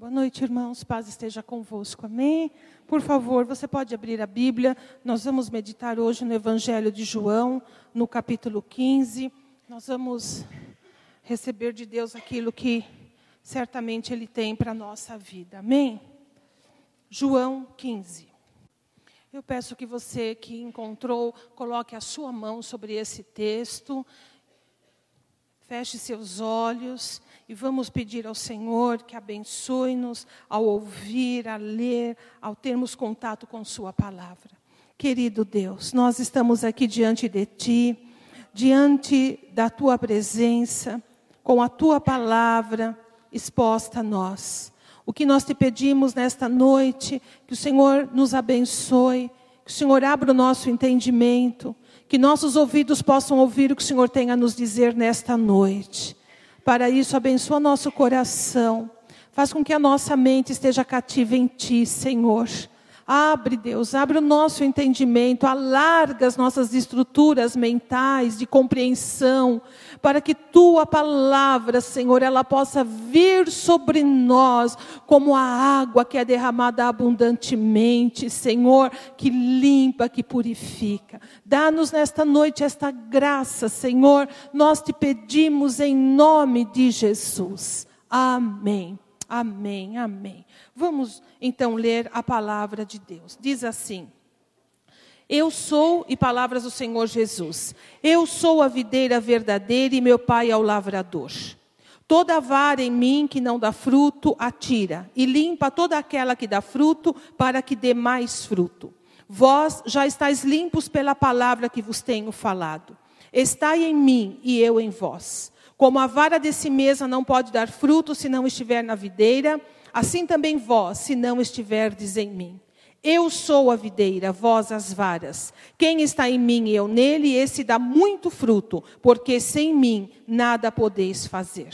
Boa noite, irmãos. Paz esteja convosco. Amém? Por favor, você pode abrir a Bíblia. Nós vamos meditar hoje no Evangelho de João, no capítulo 15. Nós vamos receber de Deus aquilo que certamente Ele tem para a nossa vida. Amém? João 15. Eu peço que você que encontrou, coloque a sua mão sobre esse texto, feche seus olhos e vamos pedir ao Senhor que abençoe-nos ao ouvir, a ler, ao termos contato com Sua palavra. Querido Deus, nós estamos aqui diante de Ti, diante da Tua presença, com a Tua palavra exposta a nós. O que nós te pedimos nesta noite, que o Senhor nos abençoe, que o Senhor abra o nosso entendimento, que nossos ouvidos possam ouvir o que o Senhor tem a nos dizer nesta noite. Para isso, abençoa nosso coração. Faz com que a nossa mente esteja cativa em Ti, Senhor. Abre, Deus, abre o nosso entendimento, alarga as nossas estruturas mentais de compreensão, para que tua palavra, Senhor, ela possa vir sobre nós como a água que é derramada abundantemente, Senhor, que limpa, que purifica. Dá-nos nesta noite esta graça, Senhor, nós te pedimos em nome de Jesus. Amém. Amém. Amém. Vamos então ler a palavra de Deus. Diz assim: Eu sou, e palavras do Senhor Jesus, eu sou a videira verdadeira e meu pai é o lavrador. Toda vara em mim que não dá fruto, atira, e limpa toda aquela que dá fruto, para que dê mais fruto. Vós já estáis limpos pela palavra que vos tenho falado. Estai em mim e eu em vós. Como a vara de si mesma não pode dar fruto se não estiver na videira, Assim também vós, se não estiverdes em mim. Eu sou a videira, vós as varas. Quem está em mim e eu nele, esse dá muito fruto, porque sem mim nada podeis fazer.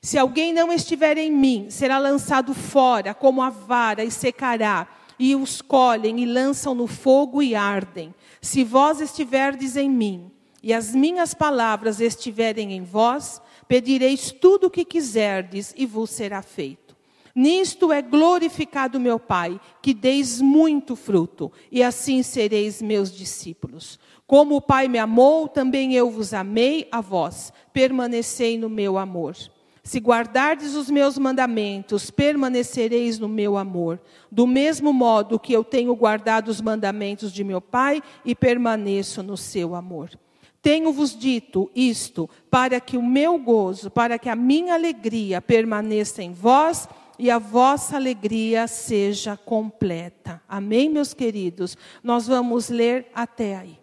Se alguém não estiver em mim, será lançado fora como a vara e secará, e os colhem e lançam no fogo e ardem. Se vós estiverdes em mim, e as minhas palavras estiverem em vós, pedireis tudo o que quiserdes e vos será feito. Nisto é glorificado meu Pai, que deis muito fruto, e assim sereis meus discípulos. Como o Pai me amou, também eu vos amei a vós. Permanecei no meu amor. Se guardardes os meus mandamentos, permanecereis no meu amor. Do mesmo modo que eu tenho guardado os mandamentos de meu Pai e permaneço no seu amor. Tenho-vos dito isto para que o meu gozo, para que a minha alegria permaneça em vós e a vossa alegria seja completa. Amém, meus queridos? Nós vamos ler até aí.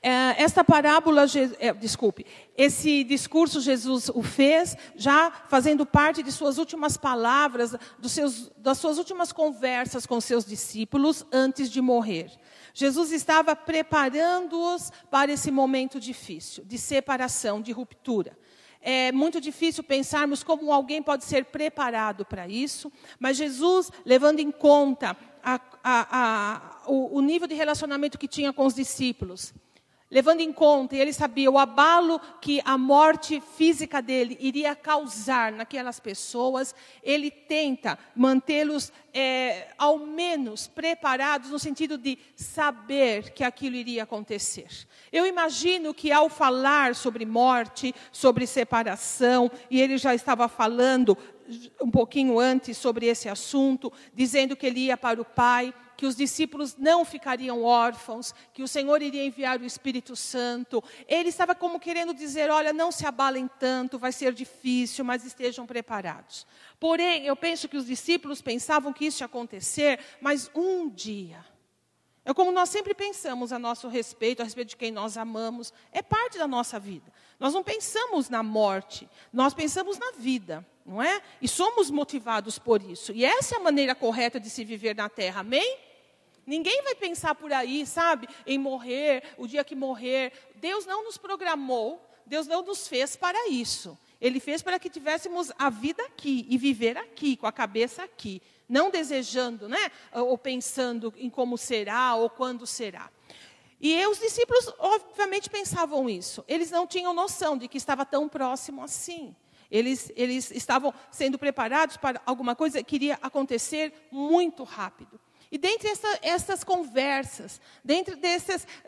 É, esta parábola, é, desculpe, esse discurso Jesus o fez já fazendo parte de suas últimas palavras, seus, das suas últimas conversas com seus discípulos antes de morrer. Jesus estava preparando-os para esse momento difícil, de separação, de ruptura. É muito difícil pensarmos como alguém pode ser preparado para isso, mas Jesus, levando em conta a, a, a, o, o nível de relacionamento que tinha com os discípulos, levando em conta, e ele sabia o abalo que a morte física dele iria causar naquelas pessoas, ele tenta mantê-los é, ao menos preparados no sentido de saber que aquilo iria acontecer. Eu imagino que ao falar sobre morte, sobre separação, e ele já estava falando um pouquinho antes sobre esse assunto, dizendo que ele ia para o Pai, que os discípulos não ficariam órfãos, que o Senhor iria enviar o Espírito Santo. Ele estava como querendo dizer: olha, não se abalem tanto, vai ser difícil, mas estejam preparados. Porém, eu penso que os discípulos pensavam que isso ia acontecer, mas um dia. É como nós sempre pensamos a nosso respeito, a respeito de quem nós amamos, é parte da nossa vida. Nós não pensamos na morte, nós pensamos na vida, não é? E somos motivados por isso. E essa é a maneira correta de se viver na terra, amém? Ninguém vai pensar por aí, sabe, em morrer, o dia que morrer. Deus não nos programou, Deus não nos fez para isso. Ele fez para que tivéssemos a vida aqui e viver aqui, com a cabeça aqui, não desejando, né, ou pensando em como será ou quando será. E os discípulos, obviamente, pensavam isso. Eles não tinham noção de que estava tão próximo assim. Eles, eles estavam sendo preparados para alguma coisa que iria acontecer muito rápido. E dentre essa, essas conversas, dentro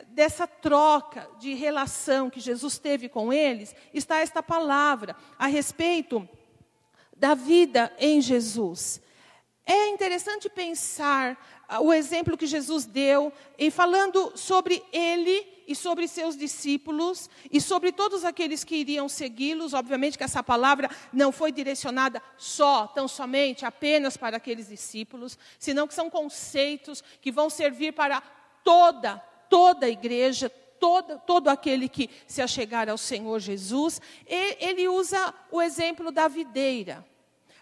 dessa troca de relação que Jesus teve com eles, está esta palavra a respeito da vida em Jesus. É interessante pensar ah, o exemplo que Jesus deu em falando sobre ele e sobre seus discípulos e sobre todos aqueles que iriam segui-los. Obviamente que essa palavra não foi direcionada só, tão somente, apenas para aqueles discípulos, senão que são conceitos que vão servir para toda, toda a igreja, todo, todo aquele que se achegar ao Senhor Jesus. E ele usa o exemplo da videira.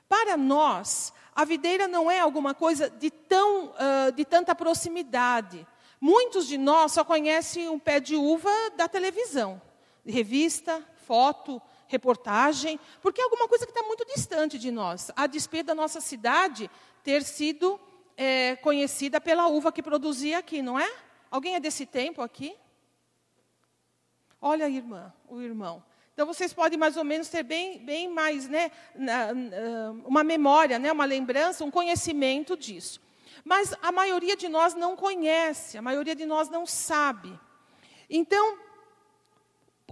Para nós, a videira não é alguma coisa de, tão, uh, de tanta proximidade. Muitos de nós só conhecem um pé de uva da televisão, revista, foto, reportagem, porque é alguma coisa que está muito distante de nós, a despeito da nossa cidade ter sido é, conhecida pela uva que produzia aqui, não é? Alguém é desse tempo aqui? Olha a irmã, o irmão. Então vocês podem mais ou menos ter bem, bem mais, né, uma memória, né, uma lembrança, um conhecimento disso. Mas a maioria de nós não conhece, a maioria de nós não sabe. Então,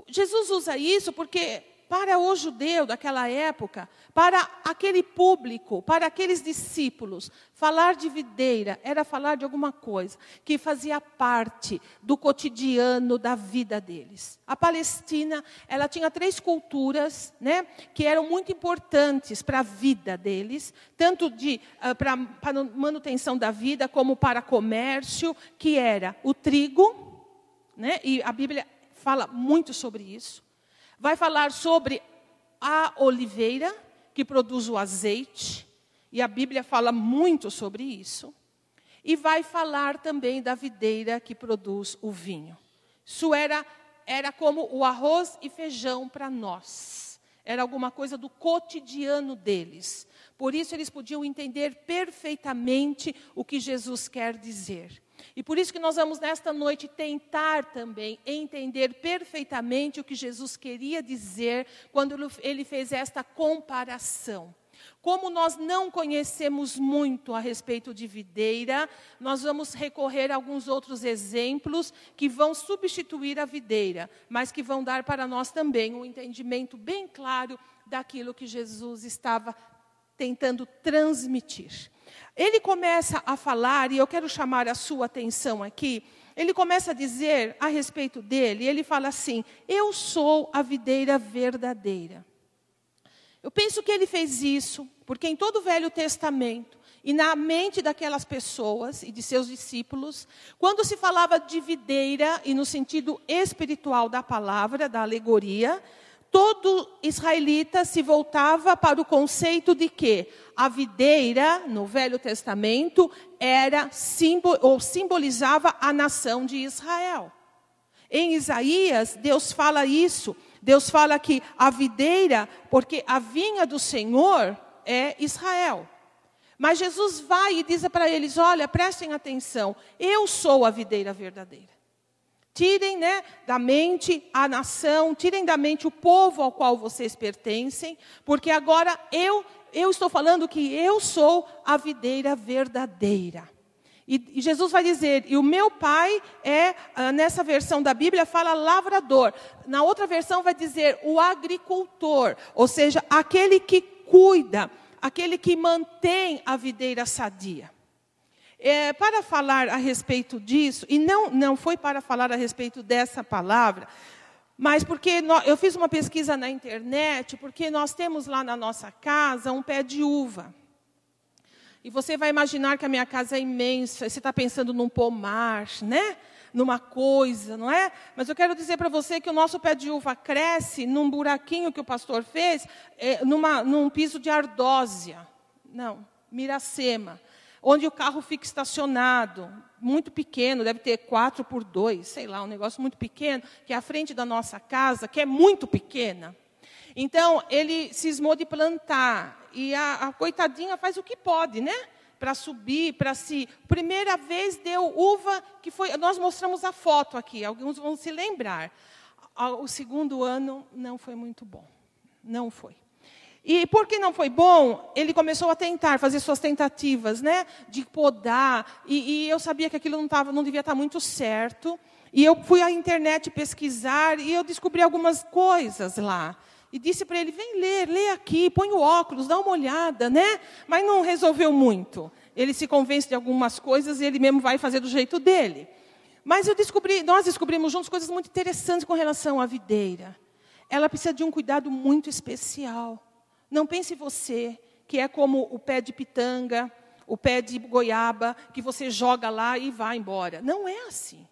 Jesus usa isso porque para o judeu daquela época, para aquele público, para aqueles discípulos, falar de videira era falar de alguma coisa que fazia parte do cotidiano da vida deles. A Palestina, ela tinha três culturas, né, que eram muito importantes para a vida deles, tanto de uh, para, para manutenção da vida como para comércio, que era o trigo, né, e a Bíblia fala muito sobre isso vai falar sobre a oliveira, que produz o azeite, e a Bíblia fala muito sobre isso. E vai falar também da videira que produz o vinho. Isso era, era como o arroz e feijão para nós. Era alguma coisa do cotidiano deles. Por isso eles podiam entender perfeitamente o que Jesus quer dizer. E por isso que nós vamos nesta noite tentar também entender perfeitamente o que Jesus queria dizer quando ele fez esta comparação. Como nós não conhecemos muito a respeito de videira, nós vamos recorrer a alguns outros exemplos que vão substituir a videira, mas que vão dar para nós também um entendimento bem claro daquilo que Jesus estava tentando transmitir. Ele começa a falar, e eu quero chamar a sua atenção aqui. Ele começa a dizer a respeito dele, ele fala assim: Eu sou a videira verdadeira. Eu penso que ele fez isso porque em todo o Velho Testamento e na mente daquelas pessoas e de seus discípulos, quando se falava de videira e no sentido espiritual da palavra, da alegoria, todo israelita se voltava para o conceito de que a videira, no Velho Testamento, era ou simbolizava a nação de Israel. Em Isaías, Deus fala isso. Deus fala que a videira, porque a vinha do Senhor é Israel. Mas Jesus vai e diz para eles: olha, prestem atenção, eu sou a videira verdadeira. Tirem né, da mente a nação, tirem da mente o povo ao qual vocês pertencem, porque agora eu, eu estou falando que eu sou a videira verdadeira. E, e Jesus vai dizer, e o meu pai é, ah, nessa versão da Bíblia, fala lavrador. Na outra versão vai dizer o agricultor, ou seja, aquele que cuida, aquele que mantém a videira sadia. É, para falar a respeito disso, e não, não foi para falar a respeito dessa palavra, mas porque eu fiz uma pesquisa na internet, porque nós temos lá na nossa casa um pé de uva. E você vai imaginar que a minha casa é imensa, você está pensando num pomar, né? numa coisa, não é? Mas eu quero dizer para você que o nosso pé de uva cresce num buraquinho que o pastor fez, é, numa, num piso de ardósia. Não, miracema onde o carro fica estacionado, muito pequeno, deve ter quatro por dois, sei lá, um negócio muito pequeno, que é a frente da nossa casa, que é muito pequena. Então, ele cismou de plantar, e a, a coitadinha faz o que pode, né? Para subir, para se. Primeira vez deu uva, que foi. Nós mostramos a foto aqui, alguns vão se lembrar. O segundo ano não foi muito bom. Não foi. E porque não foi bom, ele começou a tentar, fazer suas tentativas, né? De podar. E, e eu sabia que aquilo não, tava, não devia estar muito certo. E eu fui à internet pesquisar e eu descobri algumas coisas lá. E disse para ele: vem ler, lê aqui, põe o óculos, dá uma olhada, né? Mas não resolveu muito. Ele se convence de algumas coisas e ele mesmo vai fazer do jeito dele. Mas eu descobri, nós descobrimos juntos coisas muito interessantes com relação à videira. Ela precisa de um cuidado muito especial. Não pense você que é como o pé de pitanga, o pé de goiaba, que você joga lá e vai embora. Não é assim.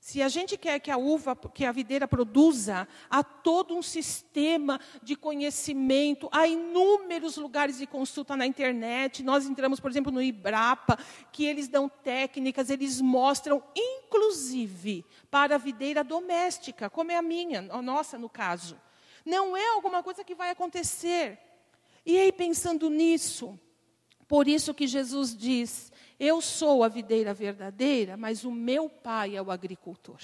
Se a gente quer que a uva, que a videira produza, há todo um sistema de conhecimento, há inúmeros lugares de consulta na internet. Nós entramos, por exemplo, no Ibrapa, que eles dão técnicas, eles mostram, inclusive, para a videira doméstica, como é a minha, a nossa no caso. Não é alguma coisa que vai acontecer. E aí, pensando nisso, por isso que Jesus diz: Eu sou a videira verdadeira, mas o meu pai é o agricultor.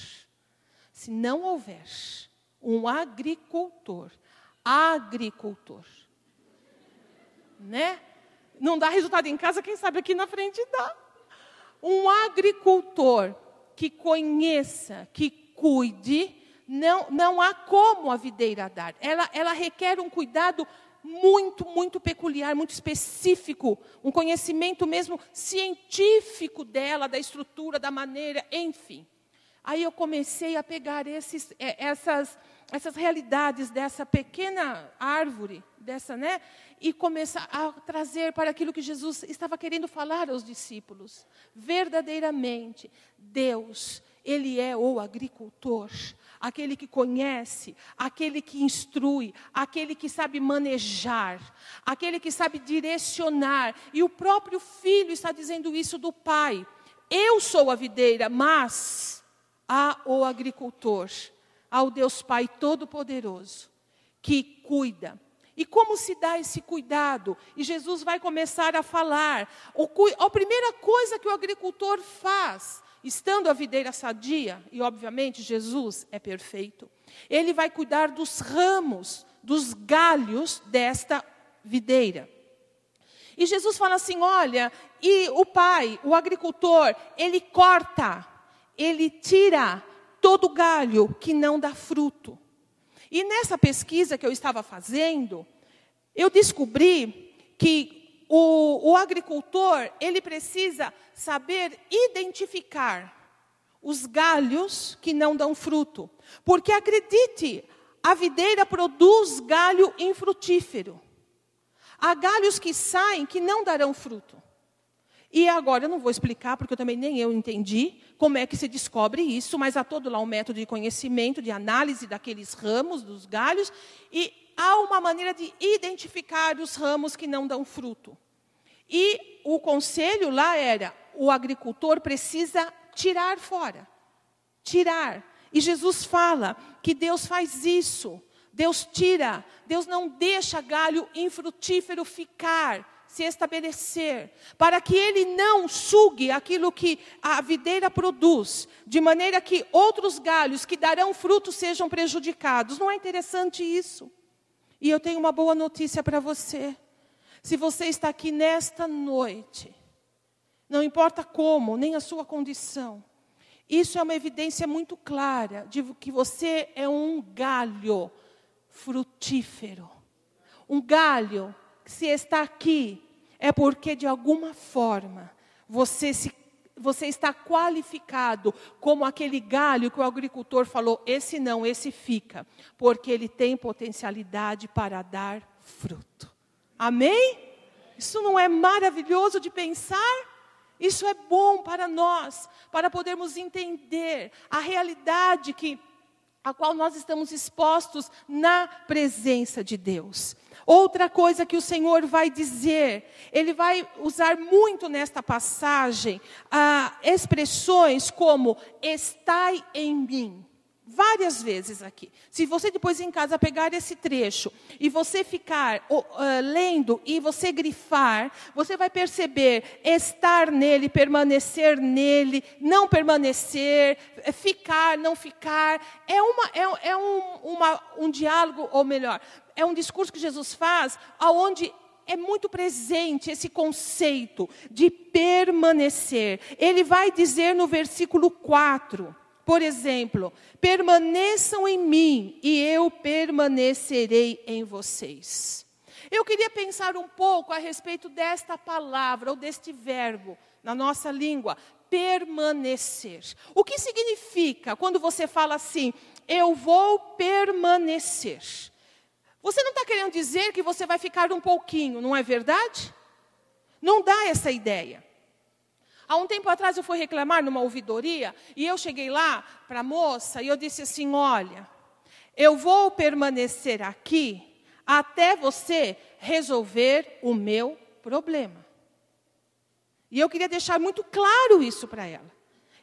Se não houver um agricultor, agricultor, né? Não dá resultado em casa, quem sabe aqui na frente dá. Um agricultor que conheça, que cuide, não, não há como a videira dar. Ela, ela requer um cuidado muito, muito peculiar, muito específico, um conhecimento mesmo científico dela, da estrutura, da maneira, enfim. Aí eu comecei a pegar esses, é, essas, essas realidades dessa pequena árvore, dessa, né, e começar a trazer para aquilo que Jesus estava querendo falar aos discípulos. Verdadeiramente, Deus, ele é o agricultor aquele que conhece, aquele que instrui, aquele que sabe manejar, aquele que sabe direcionar. E o próprio filho está dizendo isso do pai. Eu sou a videira, mas há o agricultor, ao Deus Pai Todo-Poderoso, que cuida. E como se dá esse cuidado? E Jesus vai começar a falar. a primeira coisa que o agricultor faz estando a videira sadia, e obviamente Jesus é perfeito, ele vai cuidar dos ramos, dos galhos desta videira. E Jesus fala assim: olha, e o pai, o agricultor, ele corta, ele tira todo galho que não dá fruto. E nessa pesquisa que eu estava fazendo, eu descobri que o, o agricultor, ele precisa saber identificar os galhos que não dão fruto. Porque acredite, a videira produz galho infrutífero. Há galhos que saem que não darão fruto. E agora eu não vou explicar, porque eu também nem eu entendi como é que se descobre isso, mas há todo lá um método de conhecimento, de análise daqueles ramos, dos galhos, e há uma maneira de identificar os ramos que não dão fruto. E o conselho lá era: o agricultor precisa tirar fora. Tirar. E Jesus fala que Deus faz isso. Deus tira, Deus não deixa galho infrutífero ficar, se estabelecer, para que ele não sugue aquilo que a videira produz, de maneira que outros galhos que darão fruto sejam prejudicados. Não é interessante isso? E eu tenho uma boa notícia para você. Se você está aqui nesta noite, não importa como, nem a sua condição, isso é uma evidência muito clara de que você é um galho frutífero. Um galho que, se está aqui, é porque de alguma forma você se você está qualificado como aquele galho que o agricultor falou: esse não, esse fica, porque ele tem potencialidade para dar fruto. Amém? Isso não é maravilhoso de pensar? Isso é bom para nós, para podermos entender a realidade que a qual nós estamos expostos na presença de Deus. Outra coisa que o Senhor vai dizer, Ele vai usar muito nesta passagem ah, expressões como estai em mim. Várias vezes aqui. Se você depois em casa pegar esse trecho e você ficar uh, lendo e você grifar, você vai perceber estar nele, permanecer nele, não permanecer, eh, ficar, não ficar. É, uma, é, é um, uma, um diálogo, ou melhor, é um discurso que Jesus faz, aonde é muito presente esse conceito de permanecer. Ele vai dizer no versículo 4 por exemplo, permaneçam em mim e eu permanecerei em vocês. Eu queria pensar um pouco a respeito desta palavra ou deste verbo na nossa língua, permanecer. O que significa quando você fala assim, eu vou permanecer? Você não está querendo dizer que você vai ficar um pouquinho, não é verdade? Não dá essa ideia. Há um tempo atrás eu fui reclamar numa ouvidoria e eu cheguei lá para a moça e eu disse assim: Olha, eu vou permanecer aqui até você resolver o meu problema. E eu queria deixar muito claro isso para ela.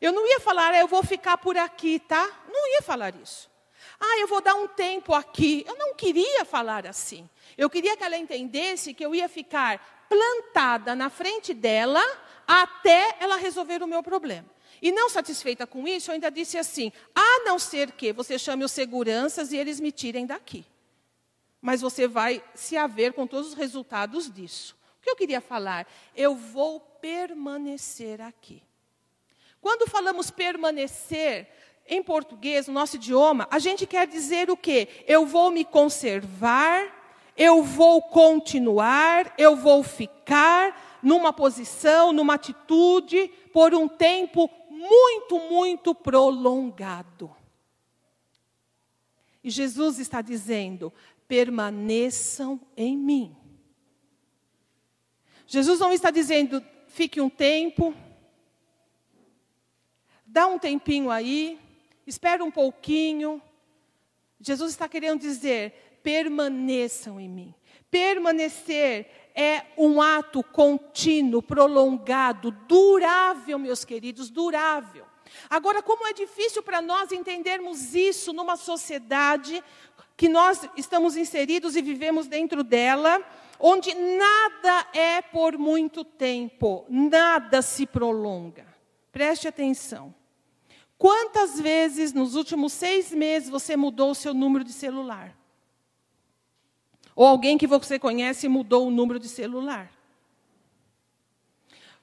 Eu não ia falar, ah, eu vou ficar por aqui, tá? Não ia falar isso. Ah, eu vou dar um tempo aqui. Eu não queria falar assim. Eu queria que ela entendesse que eu ia ficar plantada na frente dela até ela resolver o meu problema. E não satisfeita com isso, eu ainda disse assim: a não ser que você chame os seguranças e eles me tirem daqui. Mas você vai se haver com todos os resultados disso. O que eu queria falar? Eu vou permanecer aqui. Quando falamos permanecer, em português, no nosso idioma, a gente quer dizer o quê? Eu vou me conservar, eu vou continuar, eu vou ficar, numa posição, numa atitude, por um tempo muito, muito prolongado. E Jesus está dizendo: permaneçam em mim. Jesus não está dizendo, fique um tempo, dá um tempinho aí, espera um pouquinho. Jesus está querendo dizer, permaneçam em mim. Permanecer é um ato contínuo, prolongado, durável, meus queridos, durável. Agora, como é difícil para nós entendermos isso numa sociedade que nós estamos inseridos e vivemos dentro dela, onde nada é por muito tempo, nada se prolonga. Preste atenção. Quantas vezes nos últimos seis meses você mudou o seu número de celular? Ou alguém que você conhece mudou o número de celular.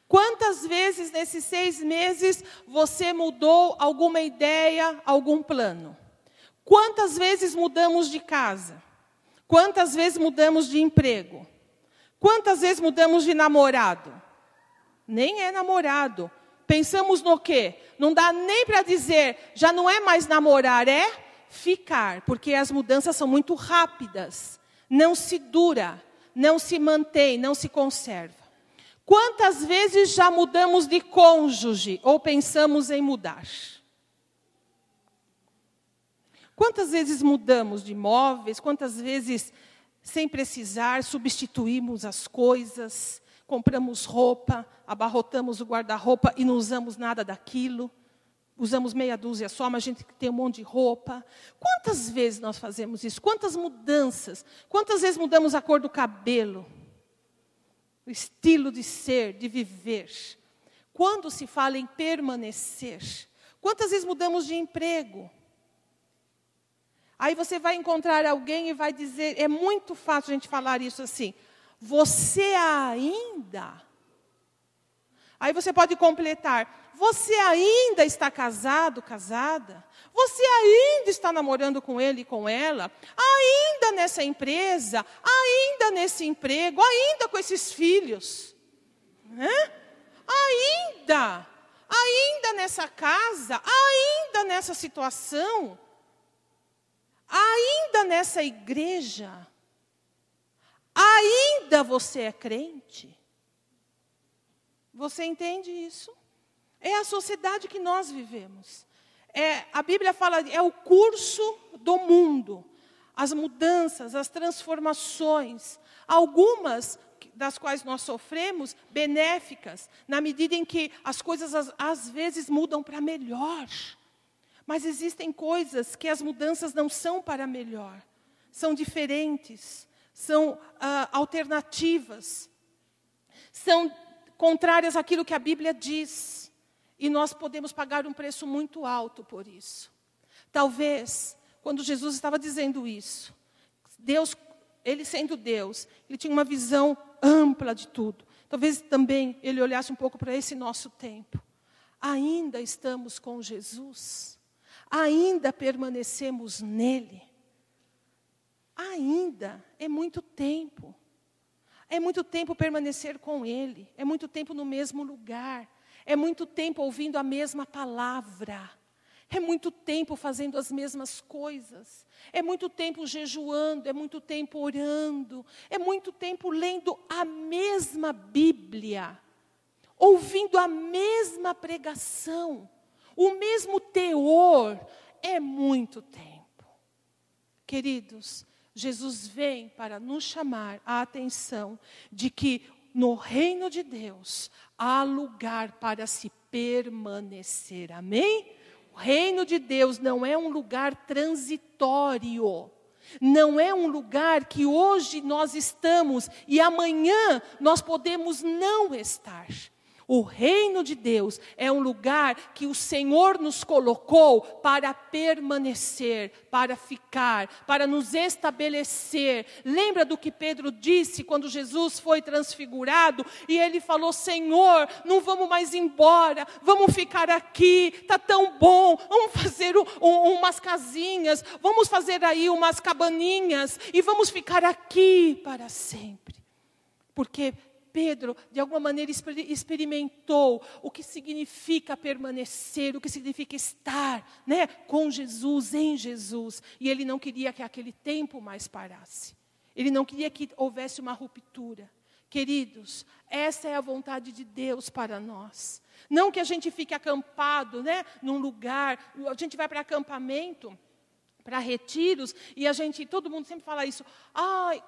Quantas vezes nesses seis meses você mudou alguma ideia, algum plano? Quantas vezes mudamos de casa? Quantas vezes mudamos de emprego? Quantas vezes mudamos de namorado? Nem é namorado. Pensamos no quê? Não dá nem para dizer, já não é mais namorar, é ficar, porque as mudanças são muito rápidas não se dura, não se mantém, não se conserva. Quantas vezes já mudamos de cônjuge ou pensamos em mudar? Quantas vezes mudamos de imóveis? Quantas vezes, sem precisar, substituímos as coisas, compramos roupa, abarrotamos o guarda-roupa e não usamos nada daquilo? Usamos meia dúzia só, mas a gente tem um monte de roupa. Quantas vezes nós fazemos isso? Quantas mudanças? Quantas vezes mudamos a cor do cabelo? O estilo de ser, de viver. Quando se fala em permanecer? Quantas vezes mudamos de emprego? Aí você vai encontrar alguém e vai dizer, é muito fácil a gente falar isso assim. Você ainda. Aí você pode completar, você ainda está casado, casada? Você ainda está namorando com ele e com ela? Ainda nessa empresa? Ainda nesse emprego? Ainda com esses filhos? Ainda? Ainda nessa casa? Ainda nessa situação? Ainda nessa igreja? Ainda você é crente? Você entende isso? É a sociedade que nós vivemos. É, a Bíblia fala, é o curso do mundo. As mudanças, as transformações, algumas das quais nós sofremos, benéficas, na medida em que as coisas às, vezes mudam para melhor. Mas existem coisas que as mudanças não são para melhor, são diferentes, são ah, alternativas, são contrárias àquilo que a Bíblia diz. E nós podemos pagar um preço muito alto por isso. Talvez, quando Jesus estava dizendo isso, Deus, ele sendo Deus, ele tinha uma visão ampla de tudo. Talvez também ele olhasse um pouco para esse nosso tempo. Ainda estamos com Jesus ainda permanecemos nele. Ainda é muito tempo. É muito tempo permanecer com Ele, é muito tempo no mesmo lugar, é muito tempo ouvindo a mesma palavra, é muito tempo fazendo as mesmas coisas, é muito tempo jejuando, é muito tempo orando, é muito tempo lendo a mesma Bíblia, ouvindo a mesma pregação. O mesmo teor, é muito tempo. Queridos, Jesus vem para nos chamar a atenção de que no reino de Deus há lugar para se permanecer. Amém? O reino de Deus não é um lugar transitório. Não é um lugar que hoje nós estamos e amanhã nós podemos não estar. O reino de Deus é um lugar que o Senhor nos colocou para permanecer, para ficar, para nos estabelecer. Lembra do que Pedro disse quando Jesus foi transfigurado e ele falou: Senhor, não vamos mais embora, vamos ficar aqui, está tão bom, vamos fazer um, um, umas casinhas, vamos fazer aí umas cabaninhas e vamos ficar aqui para sempre. Porque Pedro, de alguma maneira, experimentou o que significa permanecer, o que significa estar né, com Jesus, em Jesus. E ele não queria que aquele tempo mais parasse. Ele não queria que houvesse uma ruptura. Queridos, essa é a vontade de Deus para nós. Não que a gente fique acampado, né, num lugar, a gente vai para acampamento, para retiros, e a gente, todo mundo sempre fala isso. Ai,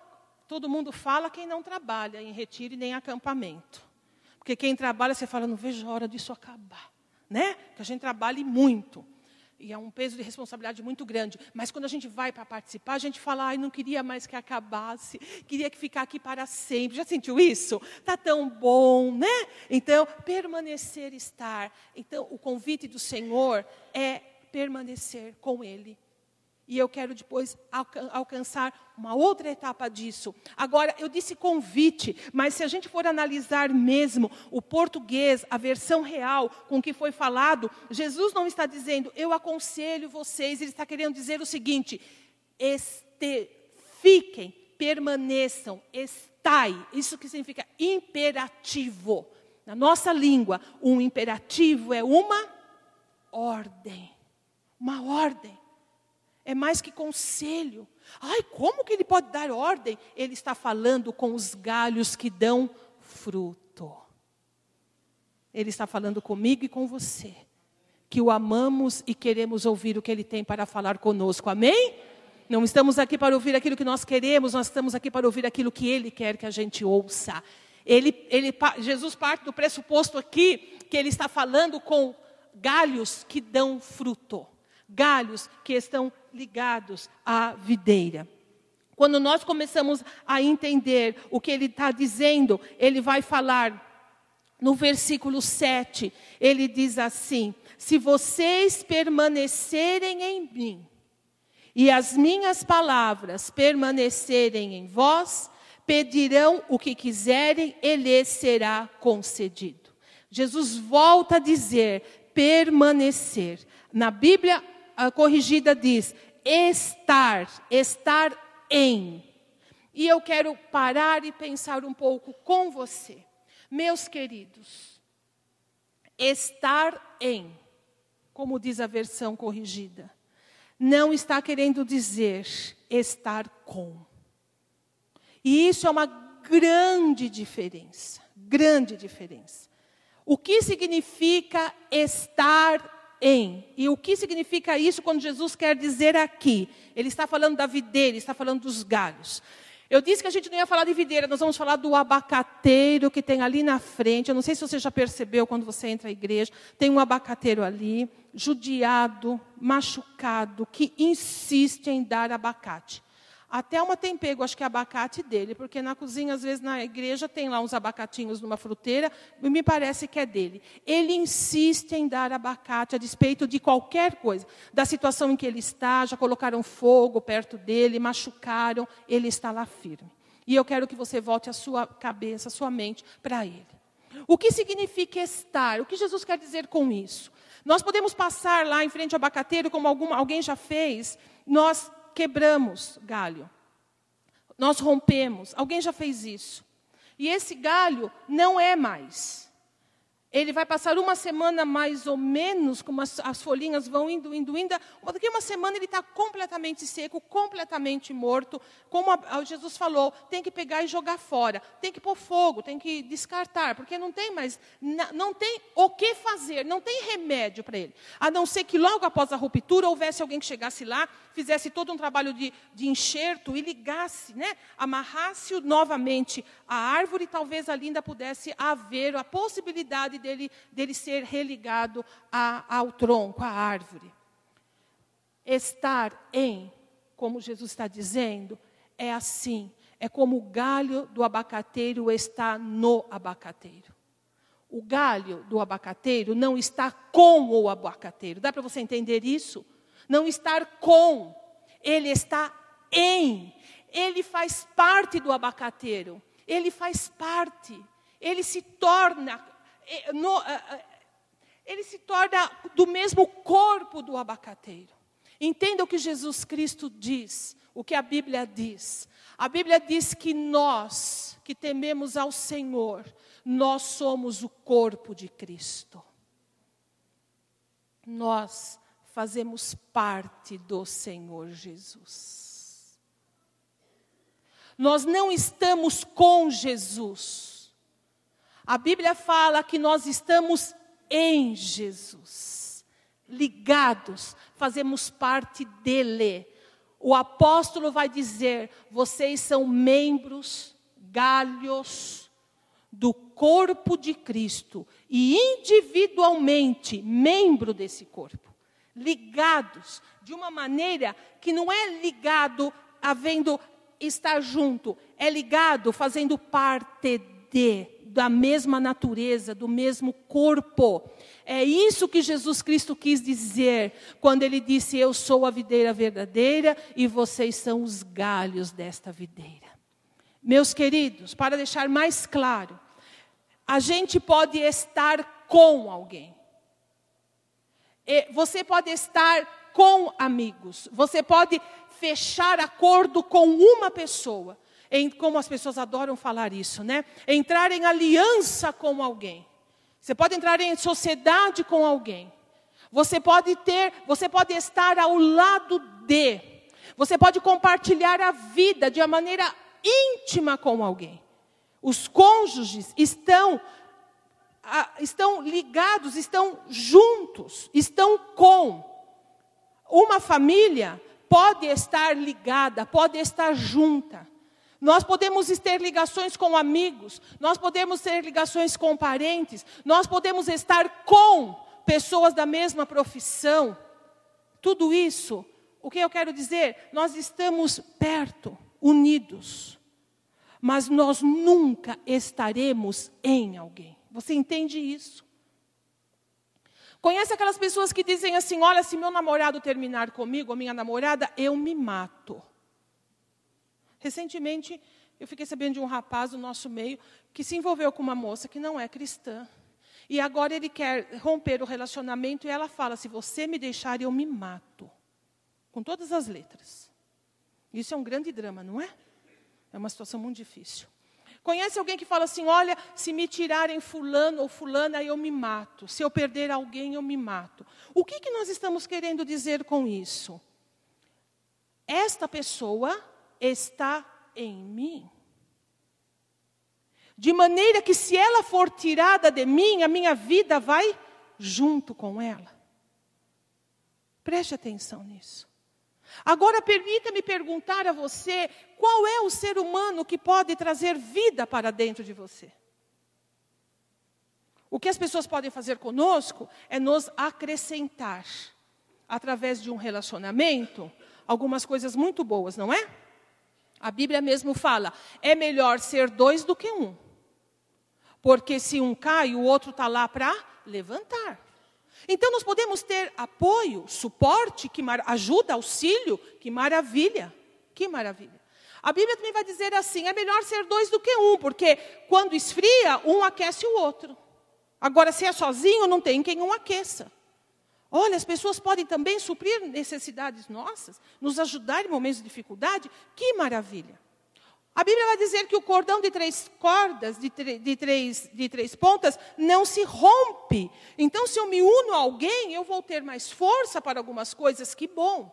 todo mundo fala quem não trabalha em retiro e nem acampamento. Porque quem trabalha, você fala, não vejo a hora disso acabar. Né? Que a gente trabalhe muito. E é um peso de responsabilidade muito grande. Mas quando a gente vai para participar, a gente fala, ai, não queria mais que acabasse, queria que ficar aqui para sempre. Já sentiu isso? Está tão bom, né? Então, permanecer, estar. Então, o convite do Senhor é permanecer com Ele e eu quero depois alcançar uma outra etapa disso. Agora, eu disse convite, mas se a gente for analisar mesmo o português, a versão real com que foi falado, Jesus não está dizendo, eu aconselho vocês, ele está querendo dizer o seguinte: este, fiquem, permaneçam, estai. Isso que significa imperativo. Na nossa língua, um imperativo é uma ordem. Uma ordem é mais que conselho. Ai, como que ele pode dar ordem? Ele está falando com os galhos que dão fruto. Ele está falando comigo e com você, que o amamos e queremos ouvir o que ele tem para falar conosco. Amém? Não estamos aqui para ouvir aquilo que nós queremos, nós estamos aqui para ouvir aquilo que ele quer que a gente ouça. Ele, ele, Jesus parte do pressuposto aqui que ele está falando com galhos que dão fruto galhos que estão ligados à videira. Quando nós começamos a entender o que ele está dizendo, ele vai falar no versículo 7, ele diz assim: Se vocês permanecerem em mim, e as minhas palavras permanecerem em vós, pedirão o que quiserem, e lhes será concedido. Jesus volta a dizer permanecer. Na Bíblia, corrigida diz estar, estar em. E eu quero parar e pensar um pouco com você. Meus queridos, estar em, como diz a versão corrigida, não está querendo dizer estar com. E isso é uma grande diferença, grande diferença. O que significa estar em. E o que significa isso quando Jesus quer dizer aqui? Ele está falando da videira, está falando dos galhos. Eu disse que a gente não ia falar de videira, nós vamos falar do abacateiro que tem ali na frente. Eu não sei se você já percebeu quando você entra à igreja, tem um abacateiro ali, judiado, machucado, que insiste em dar abacate. Até uma tem pego, acho que é abacate dele, porque na cozinha, às vezes, na igreja, tem lá uns abacatinhos numa fruteira, e me parece que é dele. Ele insiste em dar abacate a despeito de qualquer coisa. Da situação em que ele está, já colocaram fogo perto dele, machucaram, ele está lá firme. E eu quero que você volte a sua cabeça, a sua mente para ele. O que significa estar? O que Jesus quer dizer com isso? Nós podemos passar lá em frente ao abacateiro, como alguma, alguém já fez, nós quebramos galho. Nós rompemos. Alguém já fez isso. E esse galho não é mais. Ele vai passar uma semana mais ou menos, como as, as folhinhas vão indo, indo, indo. Daqui uma semana ele está completamente seco, completamente morto. Como a, a Jesus falou, tem que pegar e jogar fora. Tem que pôr fogo, tem que descartar, porque não tem mais, não tem o que fazer, não tem remédio para ele. A não ser que logo após a ruptura houvesse alguém que chegasse lá, fizesse todo um trabalho de, de enxerto e ligasse, né? amarrasse novamente a árvore, talvez ali ainda pudesse haver a possibilidade dele, dele ser religado a, ao tronco, à árvore. Estar em, como Jesus está dizendo, é assim. É como o galho do abacateiro está no abacateiro. O galho do abacateiro não está com o abacateiro. Dá para você entender isso? Não estar com, ele está em. Ele faz parte do abacateiro. Ele faz parte. Ele se torna no, ele se torna do mesmo corpo do abacateiro. Entenda o que Jesus Cristo diz, o que a Bíblia diz. A Bíblia diz que nós, que tememos ao Senhor, nós somos o corpo de Cristo. Nós fazemos parte do Senhor Jesus. Nós não estamos com Jesus a Bíblia fala que nós estamos em Jesus, ligados, fazemos parte dele. O apóstolo vai dizer: vocês são membros, galhos do corpo de Cristo e individualmente membro desse corpo, ligados de uma maneira que não é ligado havendo estar junto, é ligado fazendo parte da mesma natureza, do mesmo corpo. É isso que Jesus Cristo quis dizer quando ele disse: Eu sou a videira verdadeira e vocês são os galhos desta videira. Meus queridos, para deixar mais claro, a gente pode estar com alguém. Você pode estar com amigos. Você pode fechar acordo com uma pessoa em como as pessoas adoram falar isso, né? Entrar em aliança com alguém. Você pode entrar em sociedade com alguém. Você pode ter, você pode estar ao lado de. Você pode compartilhar a vida de uma maneira íntima com alguém. Os cônjuges estão estão ligados, estão juntos, estão com. Uma família pode estar ligada, pode estar junta. Nós podemos ter ligações com amigos, nós podemos ter ligações com parentes, nós podemos estar com pessoas da mesma profissão. Tudo isso, o que eu quero dizer? Nós estamos perto, unidos, mas nós nunca estaremos em alguém. Você entende isso? Conhece aquelas pessoas que dizem assim: olha, se meu namorado terminar comigo, ou minha namorada, eu me mato. Recentemente, eu fiquei sabendo de um rapaz do nosso meio que se envolveu com uma moça que não é cristã. E agora ele quer romper o relacionamento e ela fala: se você me deixar, eu me mato. Com todas as letras. Isso é um grande drama, não é? É uma situação muito difícil. Conhece alguém que fala assim: olha, se me tirarem fulano ou fulana, eu me mato. Se eu perder alguém, eu me mato. O que, que nós estamos querendo dizer com isso? Esta pessoa está em mim. De maneira que se ela for tirada de mim, a minha vida vai junto com ela. Preste atenção nisso. Agora, permita-me perguntar a você: qual é o ser humano que pode trazer vida para dentro de você? O que as pessoas podem fazer conosco é nos acrescentar, através de um relacionamento, algumas coisas muito boas, não é? A Bíblia mesmo fala: é melhor ser dois do que um. Porque se um cai, o outro está lá para levantar. Então nós podemos ter apoio, suporte, que ajuda, auxílio, que maravilha, que maravilha. A Bíblia também vai dizer assim: é melhor ser dois do que um, porque quando esfria, um aquece o outro. Agora, se é sozinho, não tem quem um aqueça. Olha, as pessoas podem também suprir necessidades nossas, nos ajudar em momentos de dificuldade. Que maravilha! A Bíblia vai dizer que o cordão de três cordas, de, de, três, de três pontas, não se rompe. Então, se eu me uno a alguém, eu vou ter mais força para algumas coisas, que bom.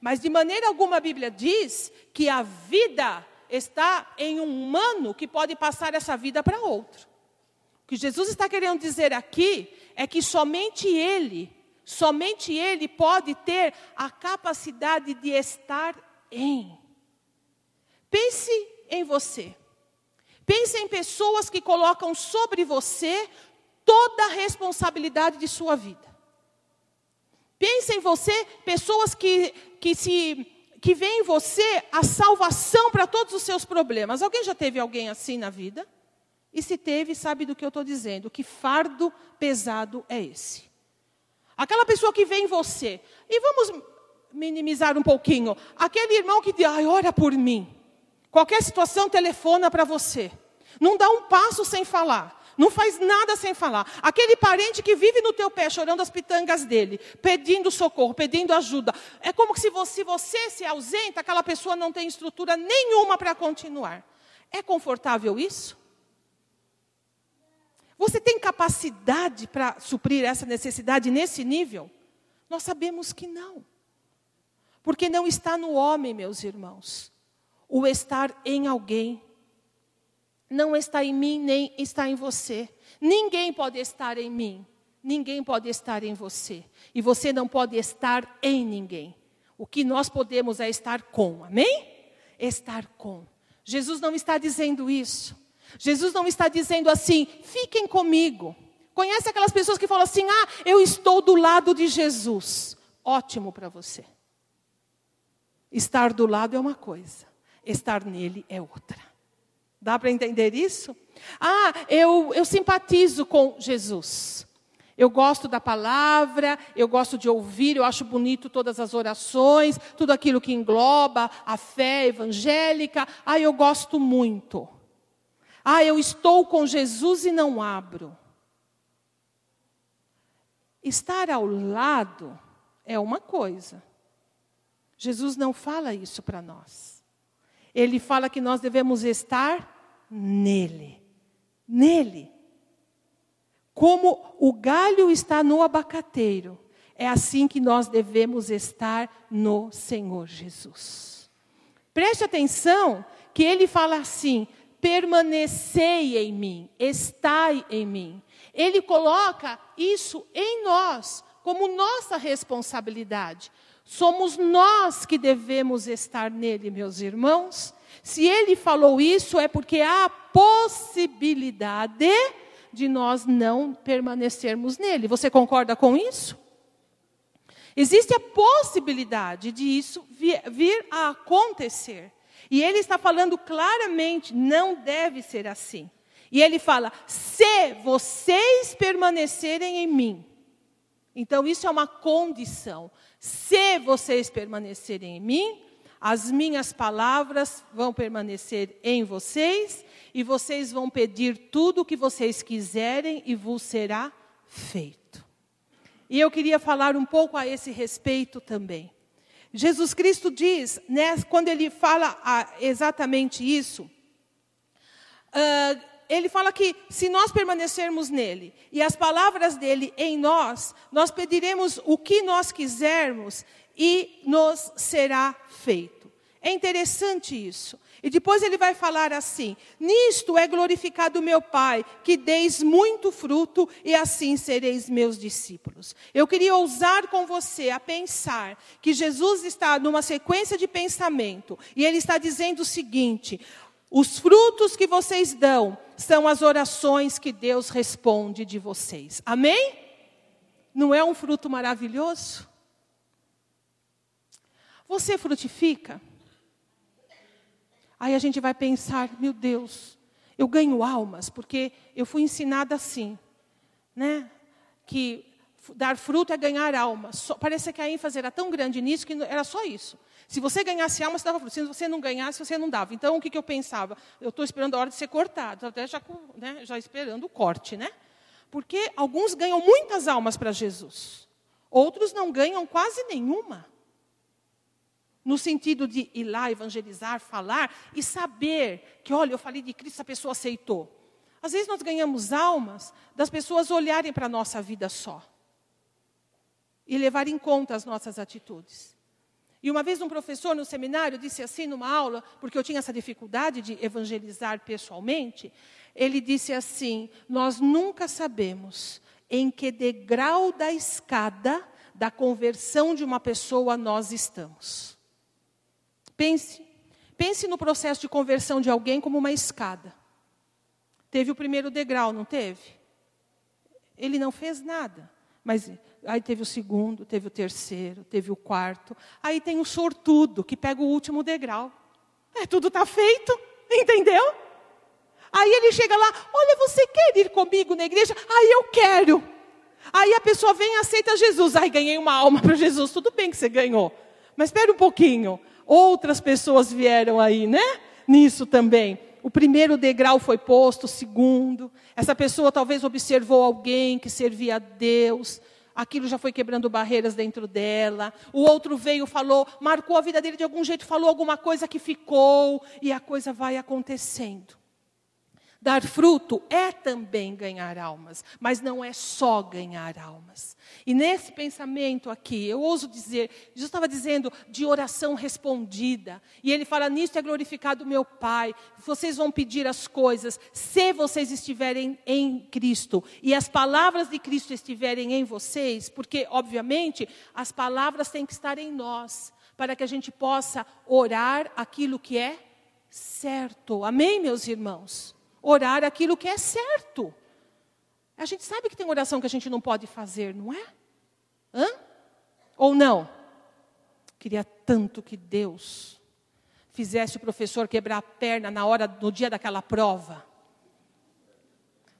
Mas de maneira alguma a Bíblia diz que a vida está em um humano que pode passar essa vida para outro. O que Jesus está querendo dizer aqui é que somente Ele, somente Ele pode ter a capacidade de estar em. Pense em você. Pense em pessoas que colocam sobre você toda a responsabilidade de sua vida. Pense em você, pessoas que, que, se, que veem em você a salvação para todos os seus problemas. Alguém já teve alguém assim na vida? E se teve, sabe do que eu estou dizendo? Que fardo pesado é esse? Aquela pessoa que vem em você. E vamos minimizar um pouquinho. Aquele irmão que diz, ai, ora por mim. Qualquer situação, telefona para você. Não dá um passo sem falar. Não faz nada sem falar. Aquele parente que vive no teu pé chorando as pitangas dele, pedindo socorro, pedindo ajuda. É como se você, se você se ausenta, aquela pessoa não tem estrutura nenhuma para continuar. É confortável isso? Você tem capacidade para suprir essa necessidade nesse nível? Nós sabemos que não. Porque não está no homem, meus irmãos o estar em alguém. Não está em mim, nem está em você. Ninguém pode estar em mim, ninguém pode estar em você. E você não pode estar em ninguém. O que nós podemos é estar com, amém? Estar com. Jesus não está dizendo isso. Jesus não está dizendo assim, fiquem comigo. Conhece aquelas pessoas que falam assim: ah, eu estou do lado de Jesus. Ótimo para você. Estar do lado é uma coisa, estar nele é outra. Dá para entender isso? Ah, eu, eu simpatizo com Jesus. Eu gosto da palavra, eu gosto de ouvir, eu acho bonito todas as orações, tudo aquilo que engloba a fé evangélica. Ah, eu gosto muito. Ah, eu estou com Jesus e não abro. Estar ao lado é uma coisa. Jesus não fala isso para nós ele fala que nós devemos estar nele. Nele. Como o galho está no abacateiro, é assim que nós devemos estar no Senhor Jesus. Preste atenção que ele fala assim: permanecei em mim, estai em mim. Ele coloca isso em nós como nossa responsabilidade. Somos nós que devemos estar nele, meus irmãos. Se ele falou isso, é porque há a possibilidade de nós não permanecermos nele. Você concorda com isso? Existe a possibilidade de isso vir, a acontecer. E ele está falando claramente: não deve ser assim. E ele fala: se vocês permanecerem em mim. Então, isso é uma condição. Se vocês permanecerem em mim, as minhas palavras vão permanecer em vocês, e vocês vão pedir tudo o que vocês quiserem e vos será feito. E eu queria falar um pouco a esse respeito também. Jesus Cristo diz, né, quando ele fala ah, exatamente isso, uh, ele fala que se nós permanecermos nele e as palavras dele em nós, nós pediremos o que nós quisermos e nos será feito. É interessante isso. E depois ele vai falar assim: Nisto é glorificado meu Pai, que deis muito fruto e assim sereis meus discípulos. Eu queria ousar com você a pensar que Jesus está numa sequência de pensamento e ele está dizendo o seguinte: os frutos que vocês dão são as orações que Deus responde de vocês. Amém? Não é um fruto maravilhoso? Você frutifica? Aí a gente vai pensar, meu Deus, eu ganho almas, porque eu fui ensinada assim, né? Que dar fruto é ganhar almas. Só, parece que a ênfase era tão grande nisso que era só isso. Se você ganhasse alma, você dava fruto. Se você não ganhasse, você não dava. Então, o que, que eu pensava? Eu estou esperando a hora de ser cortado, até já, né, já esperando o corte, né? Porque alguns ganham muitas almas para Jesus. Outros não ganham quase nenhuma no sentido de ir lá evangelizar, falar e saber que, olha, eu falei de Cristo, a pessoa aceitou. Às vezes nós ganhamos almas das pessoas olharem para a nossa vida só e levar em conta as nossas atitudes. E uma vez um professor no seminário disse assim numa aula, porque eu tinha essa dificuldade de evangelizar pessoalmente, ele disse assim: Nós nunca sabemos em que degrau da escada da conversão de uma pessoa nós estamos. Pense, pense no processo de conversão de alguém como uma escada. Teve o primeiro degrau, não teve? Ele não fez nada, mas aí teve o segundo, teve o terceiro, teve o quarto. Aí tem o sortudo que pega o último degrau. É, tudo está feito, entendeu? Aí ele chega lá, olha, você quer ir comigo na igreja? Aí eu quero. Aí a pessoa vem e aceita Jesus. Aí ganhei uma alma para Jesus. Tudo bem que você ganhou. Mas espera um pouquinho. Outras pessoas vieram aí, né? Nisso também. O primeiro degrau foi posto, o segundo. Essa pessoa talvez observou alguém que servia a Deus. Aquilo já foi quebrando barreiras dentro dela. O outro veio, falou, marcou a vida dele de algum jeito, falou alguma coisa que ficou. E a coisa vai acontecendo. Dar fruto é também ganhar almas, mas não é só ganhar almas. E nesse pensamento aqui, eu ouso dizer, Jesus estava dizendo de oração respondida, e ele fala: Nisto é glorificado meu Pai, vocês vão pedir as coisas, se vocês estiverem em Cristo, e as palavras de Cristo estiverem em vocês, porque, obviamente, as palavras têm que estar em nós, para que a gente possa orar aquilo que é certo. Amém, meus irmãos? Orar aquilo que é certo. A gente sabe que tem oração que a gente não pode fazer, não é? Hã? Ou não? Queria tanto que Deus fizesse o professor quebrar a perna na hora, no dia daquela prova.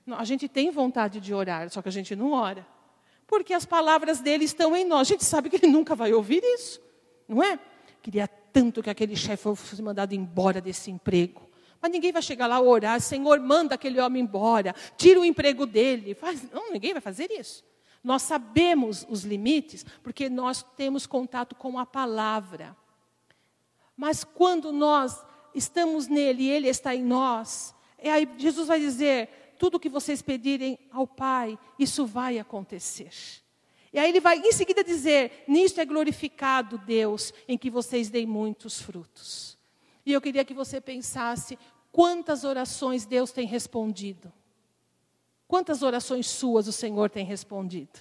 A gente tem vontade de orar, só que a gente não ora. Porque as palavras dele estão em nós. A gente sabe que ele nunca vai ouvir isso, não é? Queria tanto que aquele chefe fosse mandado embora desse emprego. Mas ninguém vai chegar lá orar, Senhor, manda aquele homem embora, tira o emprego dele. Faz, não, ninguém vai fazer isso. Nós sabemos os limites, porque nós temos contato com a palavra. Mas quando nós estamos nele e ele está em nós, é aí Jesus vai dizer: tudo que vocês pedirem ao Pai, isso vai acontecer. E aí ele vai em seguida dizer: Nisto é glorificado Deus, em que vocês deem muitos frutos. E eu queria que você pensasse quantas orações Deus tem respondido. Quantas orações suas o Senhor tem respondido?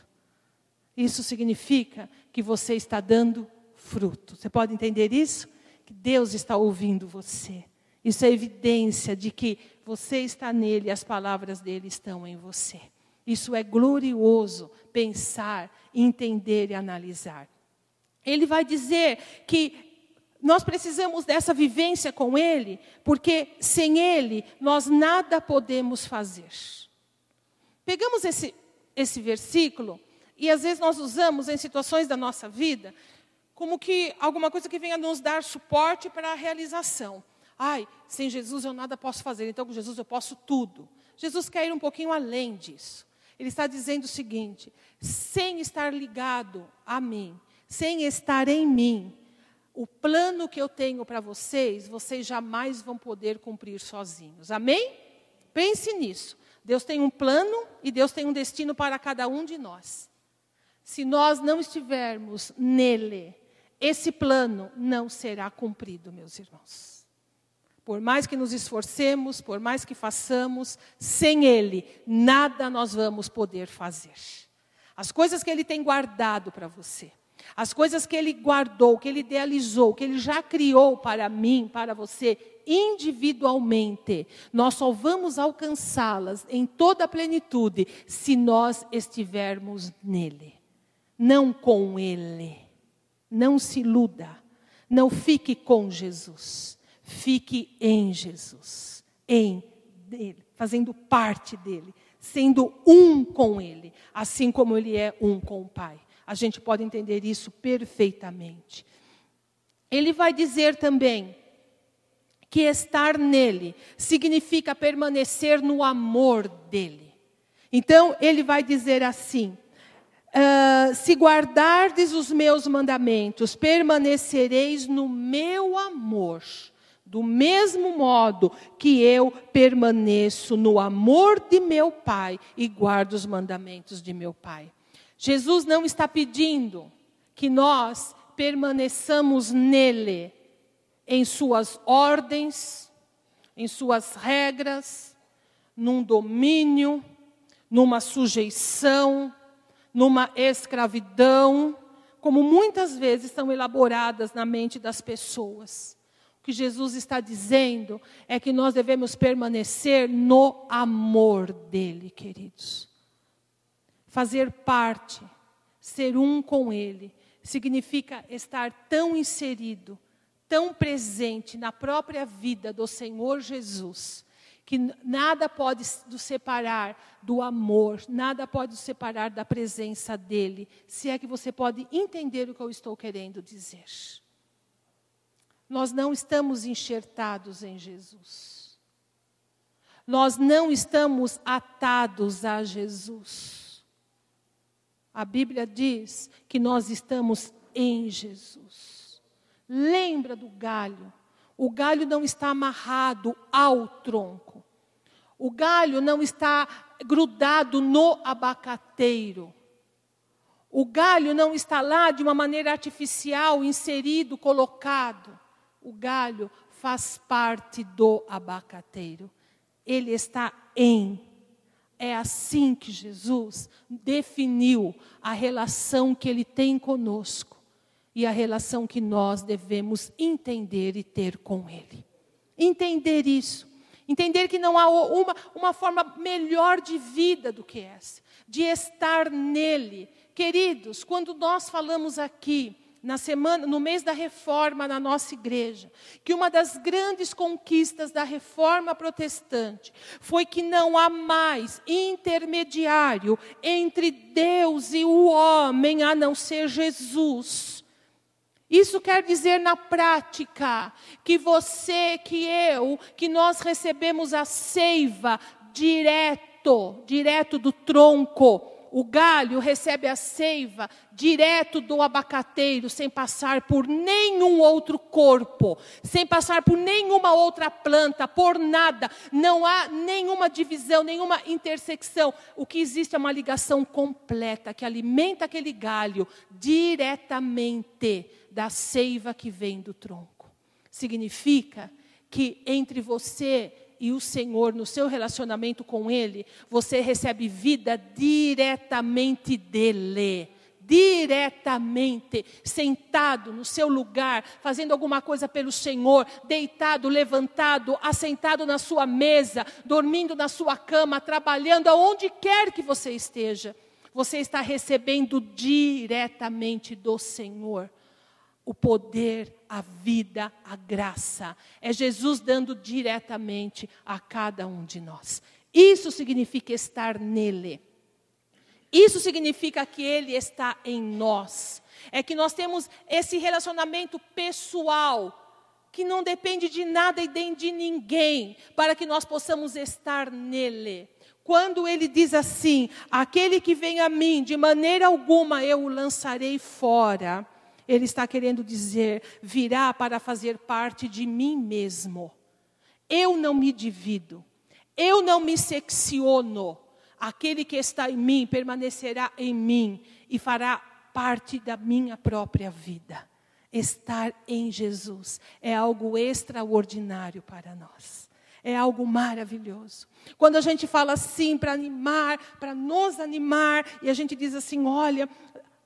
Isso significa que você está dando fruto. Você pode entender isso? Que Deus está ouvindo você. Isso é evidência de que você está nele e as palavras dele estão em você. Isso é glorioso pensar, entender e analisar. Ele vai dizer que nós precisamos dessa vivência com Ele, porque sem Ele nós nada podemos fazer. Pegamos esse, esse versículo e às vezes nós usamos em situações da nossa vida como que alguma coisa que venha nos dar suporte para a realização. Ai, sem Jesus eu nada posso fazer, então com Jesus eu posso tudo. Jesus quer ir um pouquinho além disso. Ele está dizendo o seguinte: sem estar ligado a mim, sem estar em mim, o plano que eu tenho para vocês, vocês jamais vão poder cumprir sozinhos. Amém? Pense nisso. Deus tem um plano e Deus tem um destino para cada um de nós. Se nós não estivermos nele, esse plano não será cumprido, meus irmãos. Por mais que nos esforcemos, por mais que façamos, sem Ele, nada nós vamos poder fazer. As coisas que Ele tem guardado para você, as coisas que Ele guardou, que Ele idealizou, que Ele já criou para mim, para você, individualmente, nós só vamos alcançá-las em toda a plenitude se nós estivermos nele, não com Ele. Não se iluda, não fique com Jesus Fique em Jesus, em dele, fazendo parte dele, sendo um com ele, assim como ele é um com o Pai. A gente pode entender isso perfeitamente. Ele vai dizer também que estar nele significa permanecer no amor dele. Então, ele vai dizer assim: uh, se guardardes os meus mandamentos, permanecereis no meu amor do mesmo modo que eu permaneço no amor de meu Pai e guardo os mandamentos de meu Pai. Jesus não está pedindo que nós permaneçamos nele, em suas ordens, em suas regras, num domínio, numa sujeição, numa escravidão, como muitas vezes são elaboradas na mente das pessoas que Jesus está dizendo é que nós devemos permanecer no amor dele, queridos. Fazer parte, ser um com ele, significa estar tão inserido, tão presente na própria vida do Senhor Jesus, que nada pode nos separar do amor, nada pode nos separar da presença dele, se é que você pode entender o que eu estou querendo dizer nós não estamos enxertados em Jesus. Nós não estamos atados a Jesus. A Bíblia diz que nós estamos em Jesus. Lembra do galho. O galho não está amarrado ao tronco. O galho não está grudado no abacateiro. O galho não está lá de uma maneira artificial, inserido, colocado o galho faz parte do abacateiro. Ele está em. É assim que Jesus definiu a relação que ele tem conosco e a relação que nós devemos entender e ter com ele. Entender isso. Entender que não há uma, uma forma melhor de vida do que essa, de estar nele. Queridos, quando nós falamos aqui na semana, no mês da reforma na nossa igreja, que uma das grandes conquistas da reforma protestante foi que não há mais intermediário entre Deus e o homem a não ser Jesus. Isso quer dizer na prática que você, que eu, que nós recebemos a seiva direto, direto do tronco o galho recebe a seiva direto do abacateiro, sem passar por nenhum outro corpo, sem passar por nenhuma outra planta, por nada. Não há nenhuma divisão, nenhuma intersecção. O que existe é uma ligação completa que alimenta aquele galho diretamente da seiva que vem do tronco. Significa que entre você e o Senhor, no seu relacionamento com Ele, você recebe vida diretamente dEle. Diretamente, sentado no seu lugar, fazendo alguma coisa pelo Senhor, deitado, levantado, assentado na sua mesa, dormindo na sua cama, trabalhando aonde quer que você esteja, você está recebendo diretamente do Senhor o poder, a vida, a graça. É Jesus dando diretamente a cada um de nós. Isso significa estar nele. Isso significa que ele está em nós. É que nós temos esse relacionamento pessoal que não depende de nada e nem de ninguém, para que nós possamos estar nele. Quando ele diz assim: Aquele que vem a mim, de maneira alguma eu o lançarei fora ele está querendo dizer: virá para fazer parte de mim mesmo. Eu não me divido, eu não me secciono. Aquele que está em mim permanecerá em mim e fará parte da minha própria vida. Estar em Jesus é algo extraordinário para nós. É algo maravilhoso. Quando a gente fala assim para animar, para nos animar, e a gente diz assim: olha,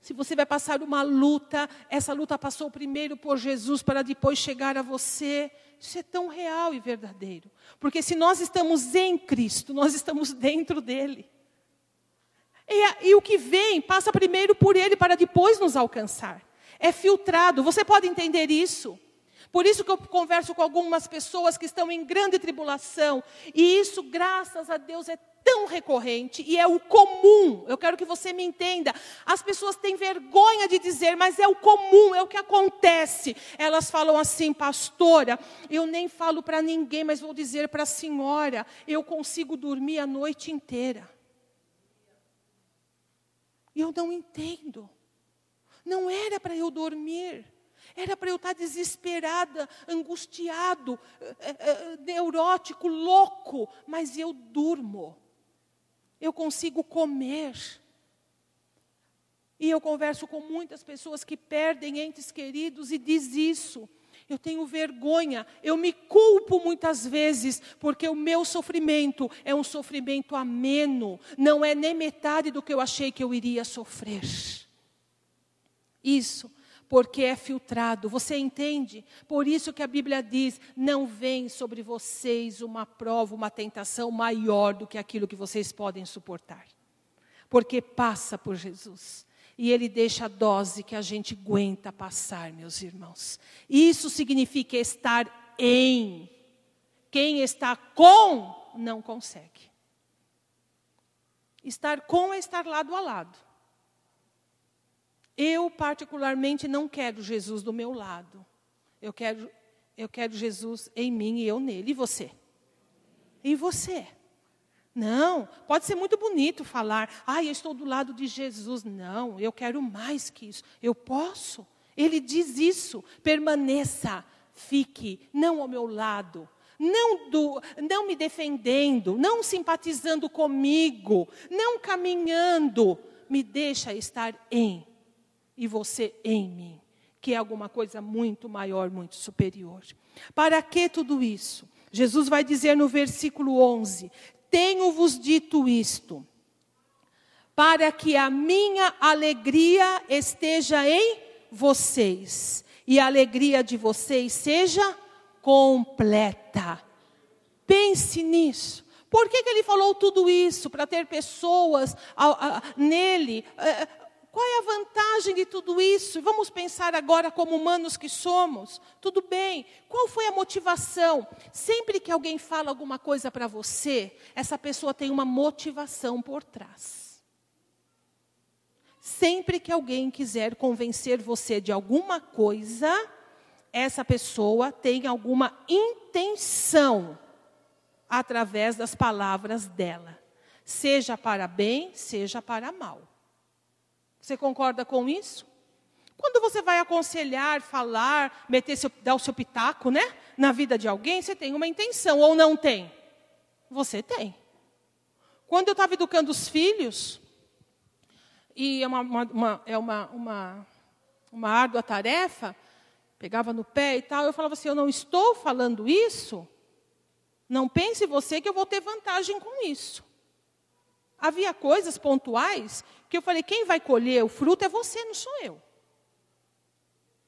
se você vai passar uma luta, essa luta passou primeiro por Jesus para depois chegar a você. Isso é tão real e verdadeiro. Porque se nós estamos em Cristo, nós estamos dentro dele. E, e o que vem passa primeiro por ele para depois nos alcançar é filtrado. Você pode entender isso? Por isso que eu converso com algumas pessoas que estão em grande tribulação. E isso, graças a Deus, é tão recorrente e é o comum. Eu quero que você me entenda. As pessoas têm vergonha de dizer, mas é o comum, é o que acontece. Elas falam assim, pastora, eu nem falo para ninguém, mas vou dizer para a senhora, eu consigo dormir a noite inteira. E eu não entendo. Não era para eu dormir. Era para eu estar desesperada, angustiado, eh, eh, neurótico, louco, mas eu durmo. Eu consigo comer. E eu converso com muitas pessoas que perdem entes queridos e diz isso. Eu tenho vergonha, eu me culpo muitas vezes, porque o meu sofrimento é um sofrimento ameno, não é nem metade do que eu achei que eu iria sofrer. Isso, porque é filtrado. Você entende? Por isso que a Bíblia diz: não vem sobre vocês uma prova, uma tentação maior do que aquilo que vocês podem suportar. Porque passa por Jesus. E Ele deixa a dose que a gente aguenta passar, meus irmãos. Isso significa estar em. Quem está com, não consegue. Estar com é estar lado a lado. Eu, particularmente, não quero Jesus do meu lado. Eu quero, eu quero Jesus em mim e eu nele. E você? E você? Não, pode ser muito bonito falar, ah, eu estou do lado de Jesus. Não, eu quero mais que isso. Eu posso. Ele diz isso. Permaneça, fique, não ao meu lado. Não, do, não me defendendo, não simpatizando comigo, não caminhando. Me deixa estar em e você em mim, que é alguma coisa muito maior, muito superior. Para que tudo isso? Jesus vai dizer no versículo 11: Tenho-vos dito isto, para que a minha alegria esteja em vocês e a alegria de vocês seja completa. Pense nisso. Por que, que ele falou tudo isso? Para ter pessoas a, a, nele, a, qual é a vantagem de tudo isso? Vamos pensar agora como humanos que somos. Tudo bem. Qual foi a motivação? Sempre que alguém fala alguma coisa para você, essa pessoa tem uma motivação por trás. Sempre que alguém quiser convencer você de alguma coisa, essa pessoa tem alguma intenção através das palavras dela, seja para bem, seja para mal. Você concorda com isso? Quando você vai aconselhar, falar, meter seu, dar o seu pitaco, né, na vida de alguém, você tem uma intenção ou não tem? Você tem. Quando eu estava educando os filhos, e é uma, uma, uma, é uma, uma, uma árdua tarefa, pegava no pé e tal, eu falava assim: eu não estou falando isso, não pense você que eu vou ter vantagem com isso. Havia coisas pontuais que eu falei: quem vai colher o fruto é você, não sou eu.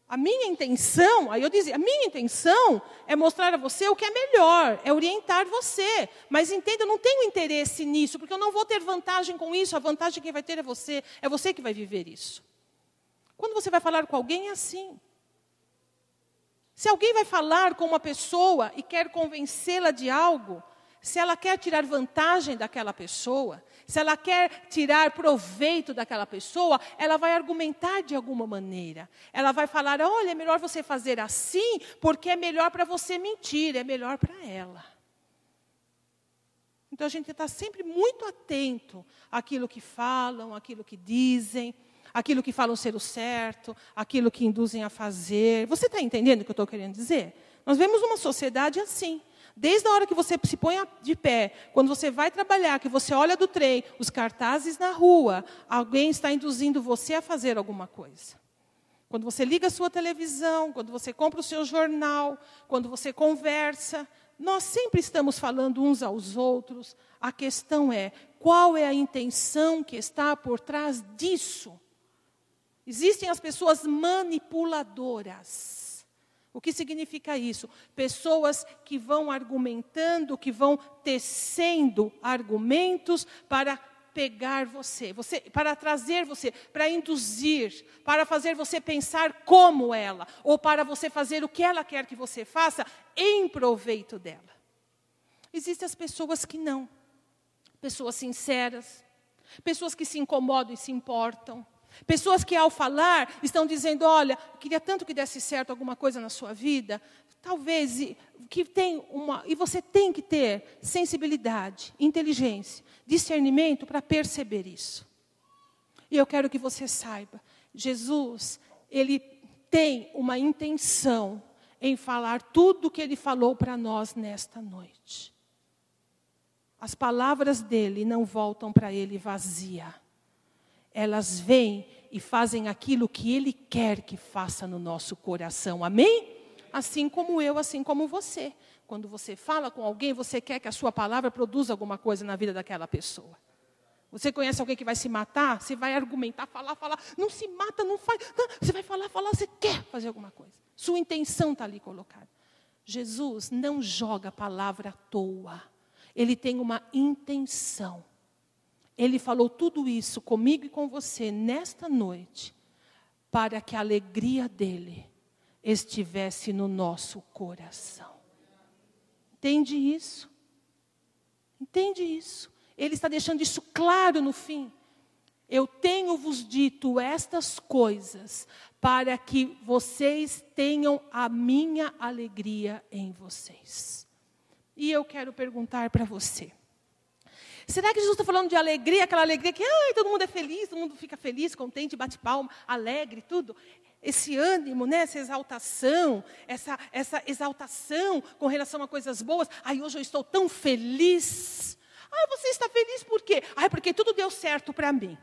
A minha intenção, aí eu dizia, a minha intenção é mostrar a você o que é melhor, é orientar você. Mas entenda, eu não tenho interesse nisso, porque eu não vou ter vantagem com isso, a vantagem quem vai ter é você, é você que vai viver isso. Quando você vai falar com alguém, é assim. Se alguém vai falar com uma pessoa e quer convencê-la de algo, se ela quer tirar vantagem daquela pessoa, se ela quer tirar proveito daquela pessoa, ela vai argumentar de alguma maneira. Ela vai falar: olha, é melhor você fazer assim, porque é melhor para você mentir, é melhor para ela. Então a gente está sempre muito atento àquilo que falam, àquilo que dizem, aquilo que falam ser o certo, aquilo que induzem a fazer. Você está entendendo o que eu estou querendo dizer? Nós vemos uma sociedade assim. Desde a hora que você se põe de pé, quando você vai trabalhar, que você olha do trem, os cartazes na rua, alguém está induzindo você a fazer alguma coisa. Quando você liga a sua televisão, quando você compra o seu jornal, quando você conversa, nós sempre estamos falando uns aos outros. A questão é: qual é a intenção que está por trás disso? Existem as pessoas manipuladoras. O que significa isso? Pessoas que vão argumentando, que vão tecendo argumentos para pegar você, você, para trazer você, para induzir, para fazer você pensar como ela, ou para você fazer o que ela quer que você faça em proveito dela. Existem as pessoas que não, pessoas sinceras, pessoas que se incomodam e se importam, pessoas que ao falar estão dizendo: olha, queria tanto que desse certo alguma coisa na sua vida, talvez que tem uma e você tem que ter sensibilidade, inteligência, discernimento para perceber isso. E eu quero que você saiba, Jesus, ele tem uma intenção em falar tudo o que ele falou para nós nesta noite. As palavras dele não voltam para ele vazia. Elas vêm e fazem aquilo que ele quer que faça no nosso coração. Amém? assim como eu, assim como você. Quando você fala com alguém, você quer que a sua palavra produza alguma coisa na vida daquela pessoa. Você conhece alguém que vai se matar? Você vai argumentar, falar, falar. Não se mata, não faz. Não. Você vai falar, falar, você quer fazer alguma coisa. Sua intenção está ali colocada. Jesus não joga a palavra à toa. Ele tem uma intenção. Ele falou tudo isso comigo e com você nesta noite, para que a alegria dele estivesse no nosso coração. Entende isso? Entende isso? Ele está deixando isso claro no fim. Eu tenho-vos dito estas coisas para que vocês tenham a minha alegria em vocês. E eu quero perguntar para você. Será que Jesus está falando de alegria, aquela alegria que ai, todo mundo é feliz, todo mundo fica feliz, contente, bate palma, alegre, tudo? esse ânimo, né, essa exaltação, essa, essa exaltação com relação a coisas boas. Ai, hoje eu estou tão feliz. Ah, você está feliz por quê? Ah, porque tudo deu certo para mim.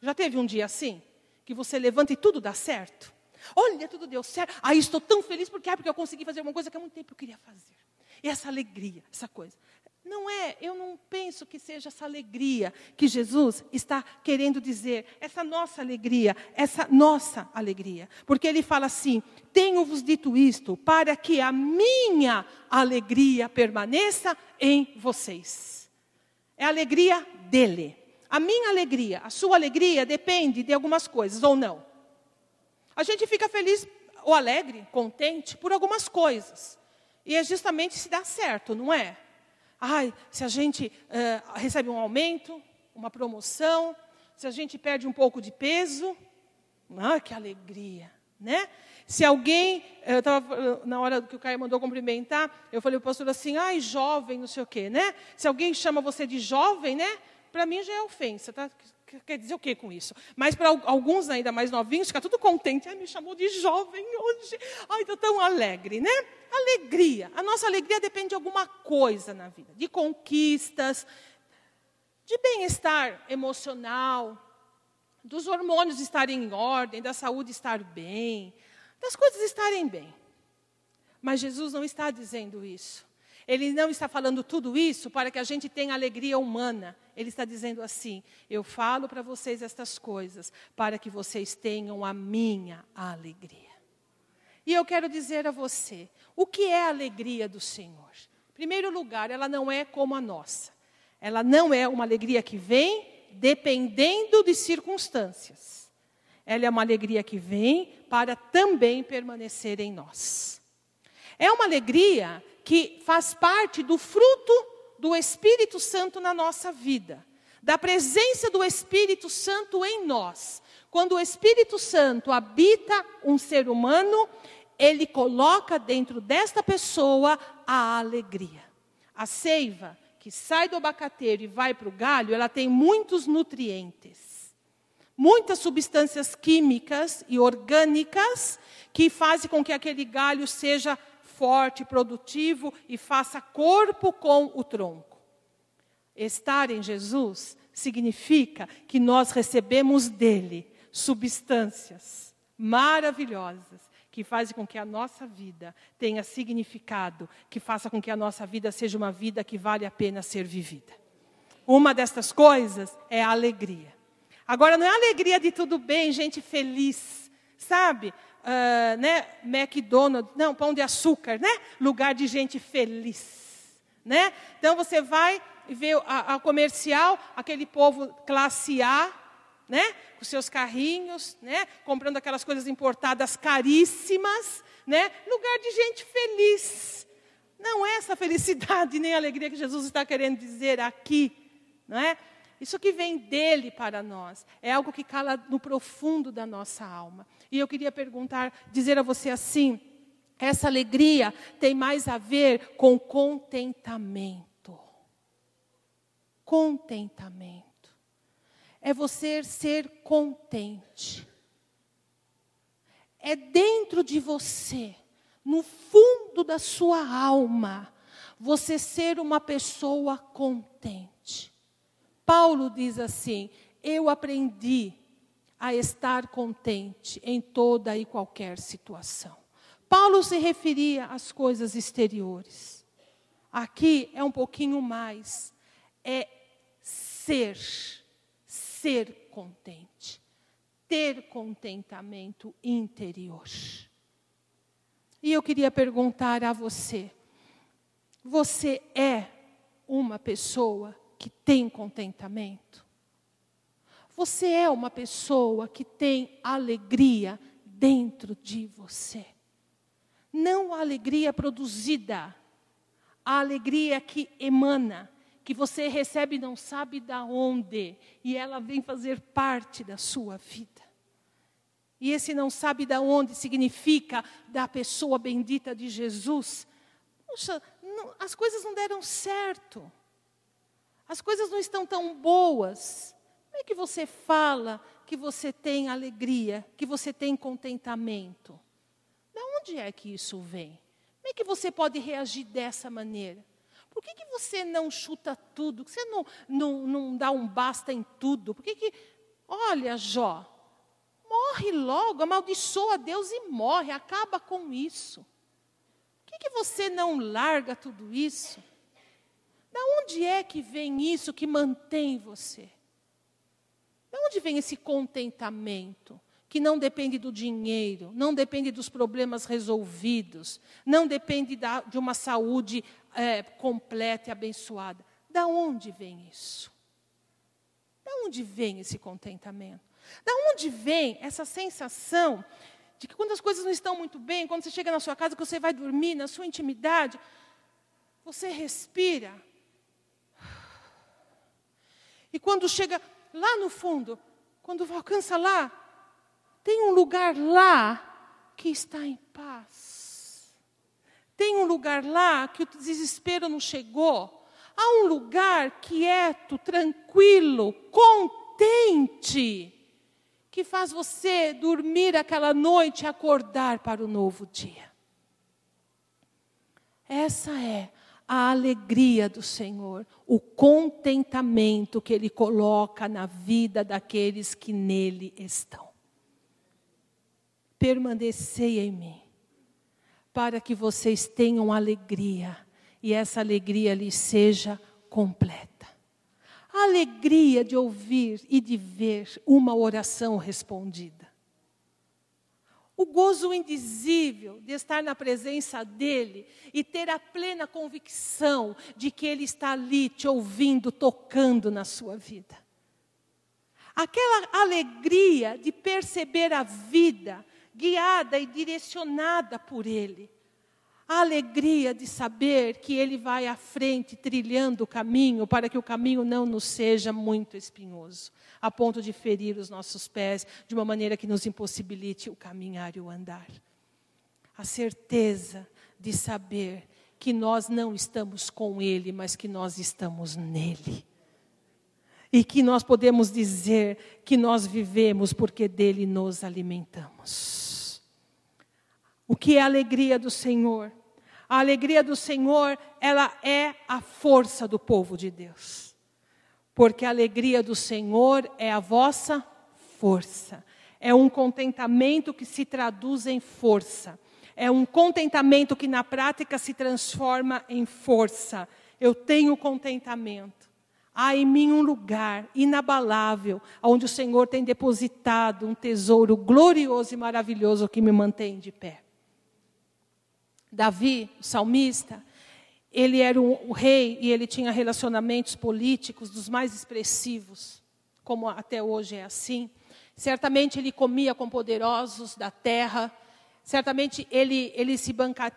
Já teve um dia assim? Que você levanta e tudo dá certo? Olha, tudo deu certo. Ah, estou tão feliz porque, ah, porque eu consegui fazer uma coisa que há muito tempo eu queria fazer. E essa alegria, essa coisa. Não é, eu não penso que seja essa alegria que Jesus está querendo dizer, essa nossa alegria, essa nossa alegria. Porque ele fala assim: Tenho-vos dito isto para que a minha alegria permaneça em vocês. É a alegria dele. A minha alegria, a sua alegria depende de algumas coisas ou não. A gente fica feliz ou alegre, contente por algumas coisas. E é justamente se dá certo, não é? Ai, se a gente uh, recebe um aumento, uma promoção, se a gente perde um pouco de peso, ah, que alegria, né? Se alguém, eu estava na hora que o Caio mandou cumprimentar, eu falei o pastor assim, ai, jovem, não sei o quê, né? Se alguém chama você de jovem, né? Para mim já é ofensa, tá? Quer dizer o que com isso? Mas para alguns ainda mais novinhos, fica tudo contente. Ai, me chamou de jovem hoje. Ai, estou tão alegre, né? Alegria. A nossa alegria depende de alguma coisa na vida. De conquistas, de bem-estar emocional, dos hormônios estarem em ordem, da saúde estar bem, das coisas estarem bem. Mas Jesus não está dizendo isso. Ele não está falando tudo isso para que a gente tenha alegria humana. Ele está dizendo assim: eu falo para vocês estas coisas para que vocês tenham a minha alegria. E eu quero dizer a você: o que é a alegria do Senhor? Em primeiro lugar, ela não é como a nossa. Ela não é uma alegria que vem dependendo de circunstâncias. Ela é uma alegria que vem para também permanecer em nós. É uma alegria que faz parte do fruto do Espírito Santo na nossa vida, da presença do Espírito Santo em nós. Quando o Espírito Santo habita um ser humano, ele coloca dentro desta pessoa a alegria. A seiva que sai do abacateiro e vai para o galho, ela tem muitos nutrientes, muitas substâncias químicas e orgânicas que fazem com que aquele galho seja forte, produtivo e faça corpo com o tronco. Estar em Jesus significa que nós recebemos dele substâncias maravilhosas que fazem com que a nossa vida tenha significado, que faça com que a nossa vida seja uma vida que vale a pena ser vivida. Uma destas coisas é a alegria. Agora, não é alegria de tudo bem, gente feliz, sabe? Uh, né? McDonald's, não, pão de açúcar, né? Lugar de gente feliz, né? Então você vai ver a, a comercial, aquele povo classe A, né? Com seus carrinhos, né? Comprando aquelas coisas importadas caríssimas, né? Lugar de gente feliz. Não é essa felicidade nem alegria que Jesus está querendo dizer aqui, não é? Isso que vem dele para nós é algo que cala no profundo da nossa alma. E eu queria perguntar, dizer a você assim: essa alegria tem mais a ver com contentamento. Contentamento é você ser contente. É dentro de você, no fundo da sua alma, você ser uma pessoa contente. Paulo diz assim: Eu aprendi a estar contente em toda e qualquer situação. Paulo se referia às coisas exteriores. Aqui é um pouquinho mais. É ser ser contente, ter contentamento interior. E eu queria perguntar a você: você é uma pessoa que tem contentamento? Você é uma pessoa que tem alegria dentro de você? Não a alegria produzida, a alegria que emana, que você recebe não sabe da onde, e ela vem fazer parte da sua vida. E esse não sabe da onde significa da pessoa bendita de Jesus. Poxa, não, as coisas não deram certo. As coisas não estão tão boas. Como é que você fala que você tem alegria, que você tem contentamento? De onde é que isso vem? Como é que você pode reagir dessa maneira? Por que, que você não chuta tudo? Você não, não, não dá um basta em tudo? Por que, que. Olha, Jó, morre logo, amaldiçoa Deus e morre, acaba com isso. Por que, que você não larga tudo isso? Da onde é que vem isso que mantém você? Da onde vem esse contentamento? que não depende do dinheiro, não depende dos problemas resolvidos, não depende da, de uma saúde é, completa e abençoada. Da onde vem isso? Da onde vem esse contentamento? Da onde vem essa sensação de que quando as coisas não estão muito bem, quando você chega na sua casa, que você vai dormir, na sua intimidade, você respira. E quando chega lá no fundo, quando alcança lá, tem um lugar lá que está em paz. Tem um lugar lá que o desespero não chegou. Há um lugar quieto, tranquilo, contente, que faz você dormir aquela noite e acordar para o novo dia. Essa é a alegria do Senhor, o contentamento que Ele coloca na vida daqueles que nele estão. Permanecei em mim para que vocês tenham alegria e essa alegria lhes seja completa. A alegria de ouvir e de ver uma oração respondida. O gozo indizível de estar na presença dEle e ter a plena convicção de que Ele está ali te ouvindo, tocando na sua vida. Aquela alegria de perceber a vida guiada e direcionada por Ele. A alegria de saber que Ele vai à frente, trilhando o caminho, para que o caminho não nos seja muito espinhoso, a ponto de ferir os nossos pés de uma maneira que nos impossibilite o caminhar e o andar. A certeza de saber que nós não estamos com Ele, mas que nós estamos nele. E que nós podemos dizer que nós vivemos porque dele nos alimentamos. O que é a alegria do Senhor? A alegria do Senhor, ela é a força do povo de Deus. Porque a alegria do Senhor é a vossa força. É um contentamento que se traduz em força. É um contentamento que na prática se transforma em força. Eu tenho contentamento. Há em mim um lugar inabalável, onde o Senhor tem depositado um tesouro glorioso e maravilhoso que me mantém de pé. Davi, o salmista, ele era o rei e ele tinha relacionamentos políticos dos mais expressivos, como até hoje é assim. Certamente ele comia com poderosos da terra, certamente ele, ele se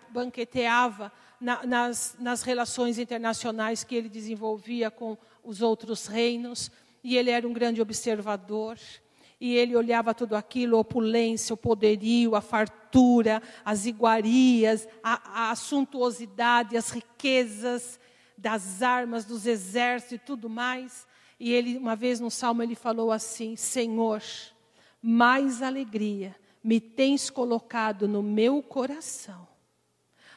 banqueteava na, nas, nas relações internacionais que ele desenvolvia com os outros reinos, e ele era um grande observador e ele olhava tudo aquilo, a opulência, o poderio, a fartura, as iguarias, a, a suntuosidade, as riquezas das armas, dos exércitos e tudo mais. E ele, uma vez no salmo, ele falou assim: Senhor, mais alegria me tens colocado no meu coração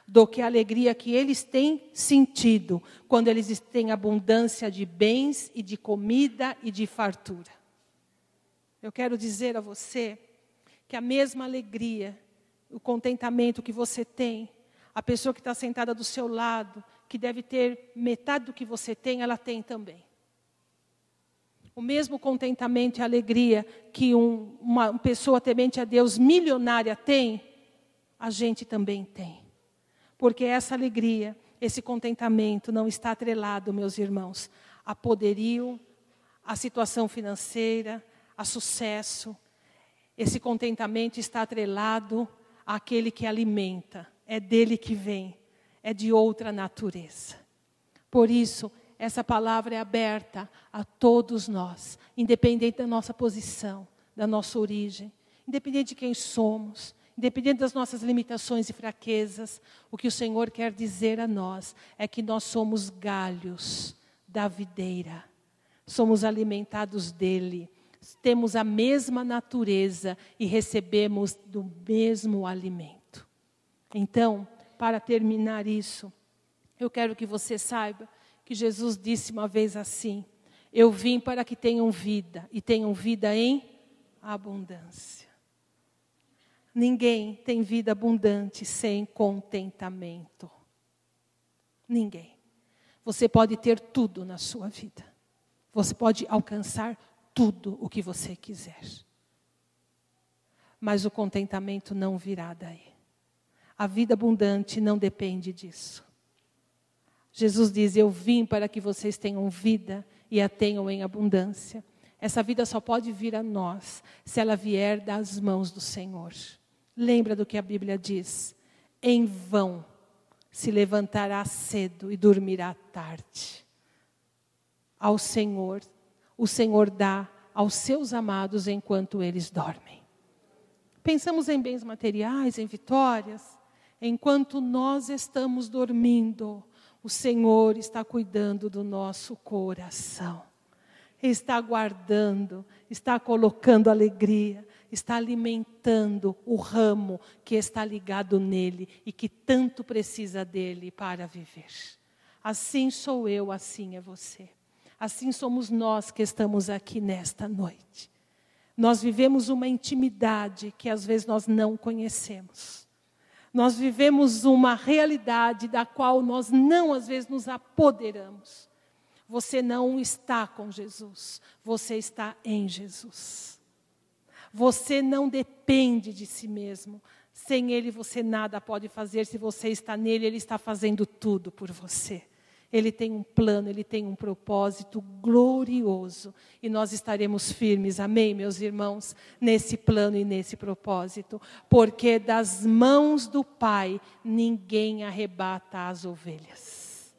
do que a alegria que eles têm sentido quando eles têm abundância de bens e de comida e de fartura. Eu quero dizer a você que a mesma alegria, o contentamento que você tem, a pessoa que está sentada do seu lado, que deve ter metade do que você tem, ela tem também. O mesmo contentamento e alegria que um, uma pessoa temente a Deus milionária tem, a gente também tem. Porque essa alegria, esse contentamento não está atrelado, meus irmãos, a poderio, a situação financeira, a sucesso. Esse contentamento está atrelado àquele que alimenta, é dele que vem, é de outra natureza. Por isso, essa palavra é aberta a todos nós, independente da nossa posição, da nossa origem, independente de quem somos, independente das nossas limitações e fraquezas, o que o Senhor quer dizer a nós é que nós somos galhos da videira, somos alimentados dele temos a mesma natureza e recebemos do mesmo alimento. Então, para terminar isso, eu quero que você saiba que Jesus disse uma vez assim: Eu vim para que tenham vida e tenham vida em abundância. Ninguém tem vida abundante sem contentamento. Ninguém. Você pode ter tudo na sua vida. Você pode alcançar tudo o que você quiser. Mas o contentamento não virá daí. A vida abundante não depende disso. Jesus diz: Eu vim para que vocês tenham vida e a tenham em abundância. Essa vida só pode vir a nós se ela vier das mãos do Senhor. Lembra do que a Bíblia diz? Em vão se levantará cedo e dormirá tarde. Ao Senhor o Senhor dá aos seus amados enquanto eles dormem. Pensamos em bens materiais, em vitórias. Enquanto nós estamos dormindo, o Senhor está cuidando do nosso coração. Está guardando, está colocando alegria, está alimentando o ramo que está ligado nele e que tanto precisa dele para viver. Assim sou eu, assim é você. Assim somos nós que estamos aqui nesta noite. Nós vivemos uma intimidade que às vezes nós não conhecemos. Nós vivemos uma realidade da qual nós não às vezes nos apoderamos. Você não está com Jesus, você está em Jesus. Você não depende de si mesmo. Sem Ele você nada pode fazer. Se você está nele, Ele está fazendo tudo por você. Ele tem um plano, ele tem um propósito glorioso. E nós estaremos firmes, amém, meus irmãos, nesse plano e nesse propósito. Porque das mãos do Pai ninguém arrebata as ovelhas.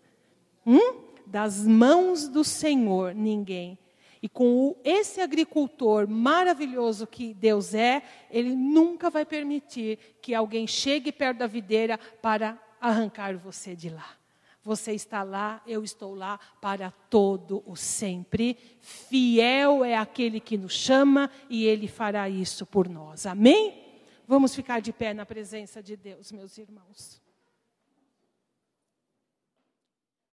Hum? Das mãos do Senhor ninguém. E com esse agricultor maravilhoso que Deus é, ele nunca vai permitir que alguém chegue perto da videira para arrancar você de lá. Você está lá, eu estou lá para todo o sempre. Fiel é aquele que nos chama e ele fará isso por nós. Amém? Vamos ficar de pé na presença de Deus, meus irmãos.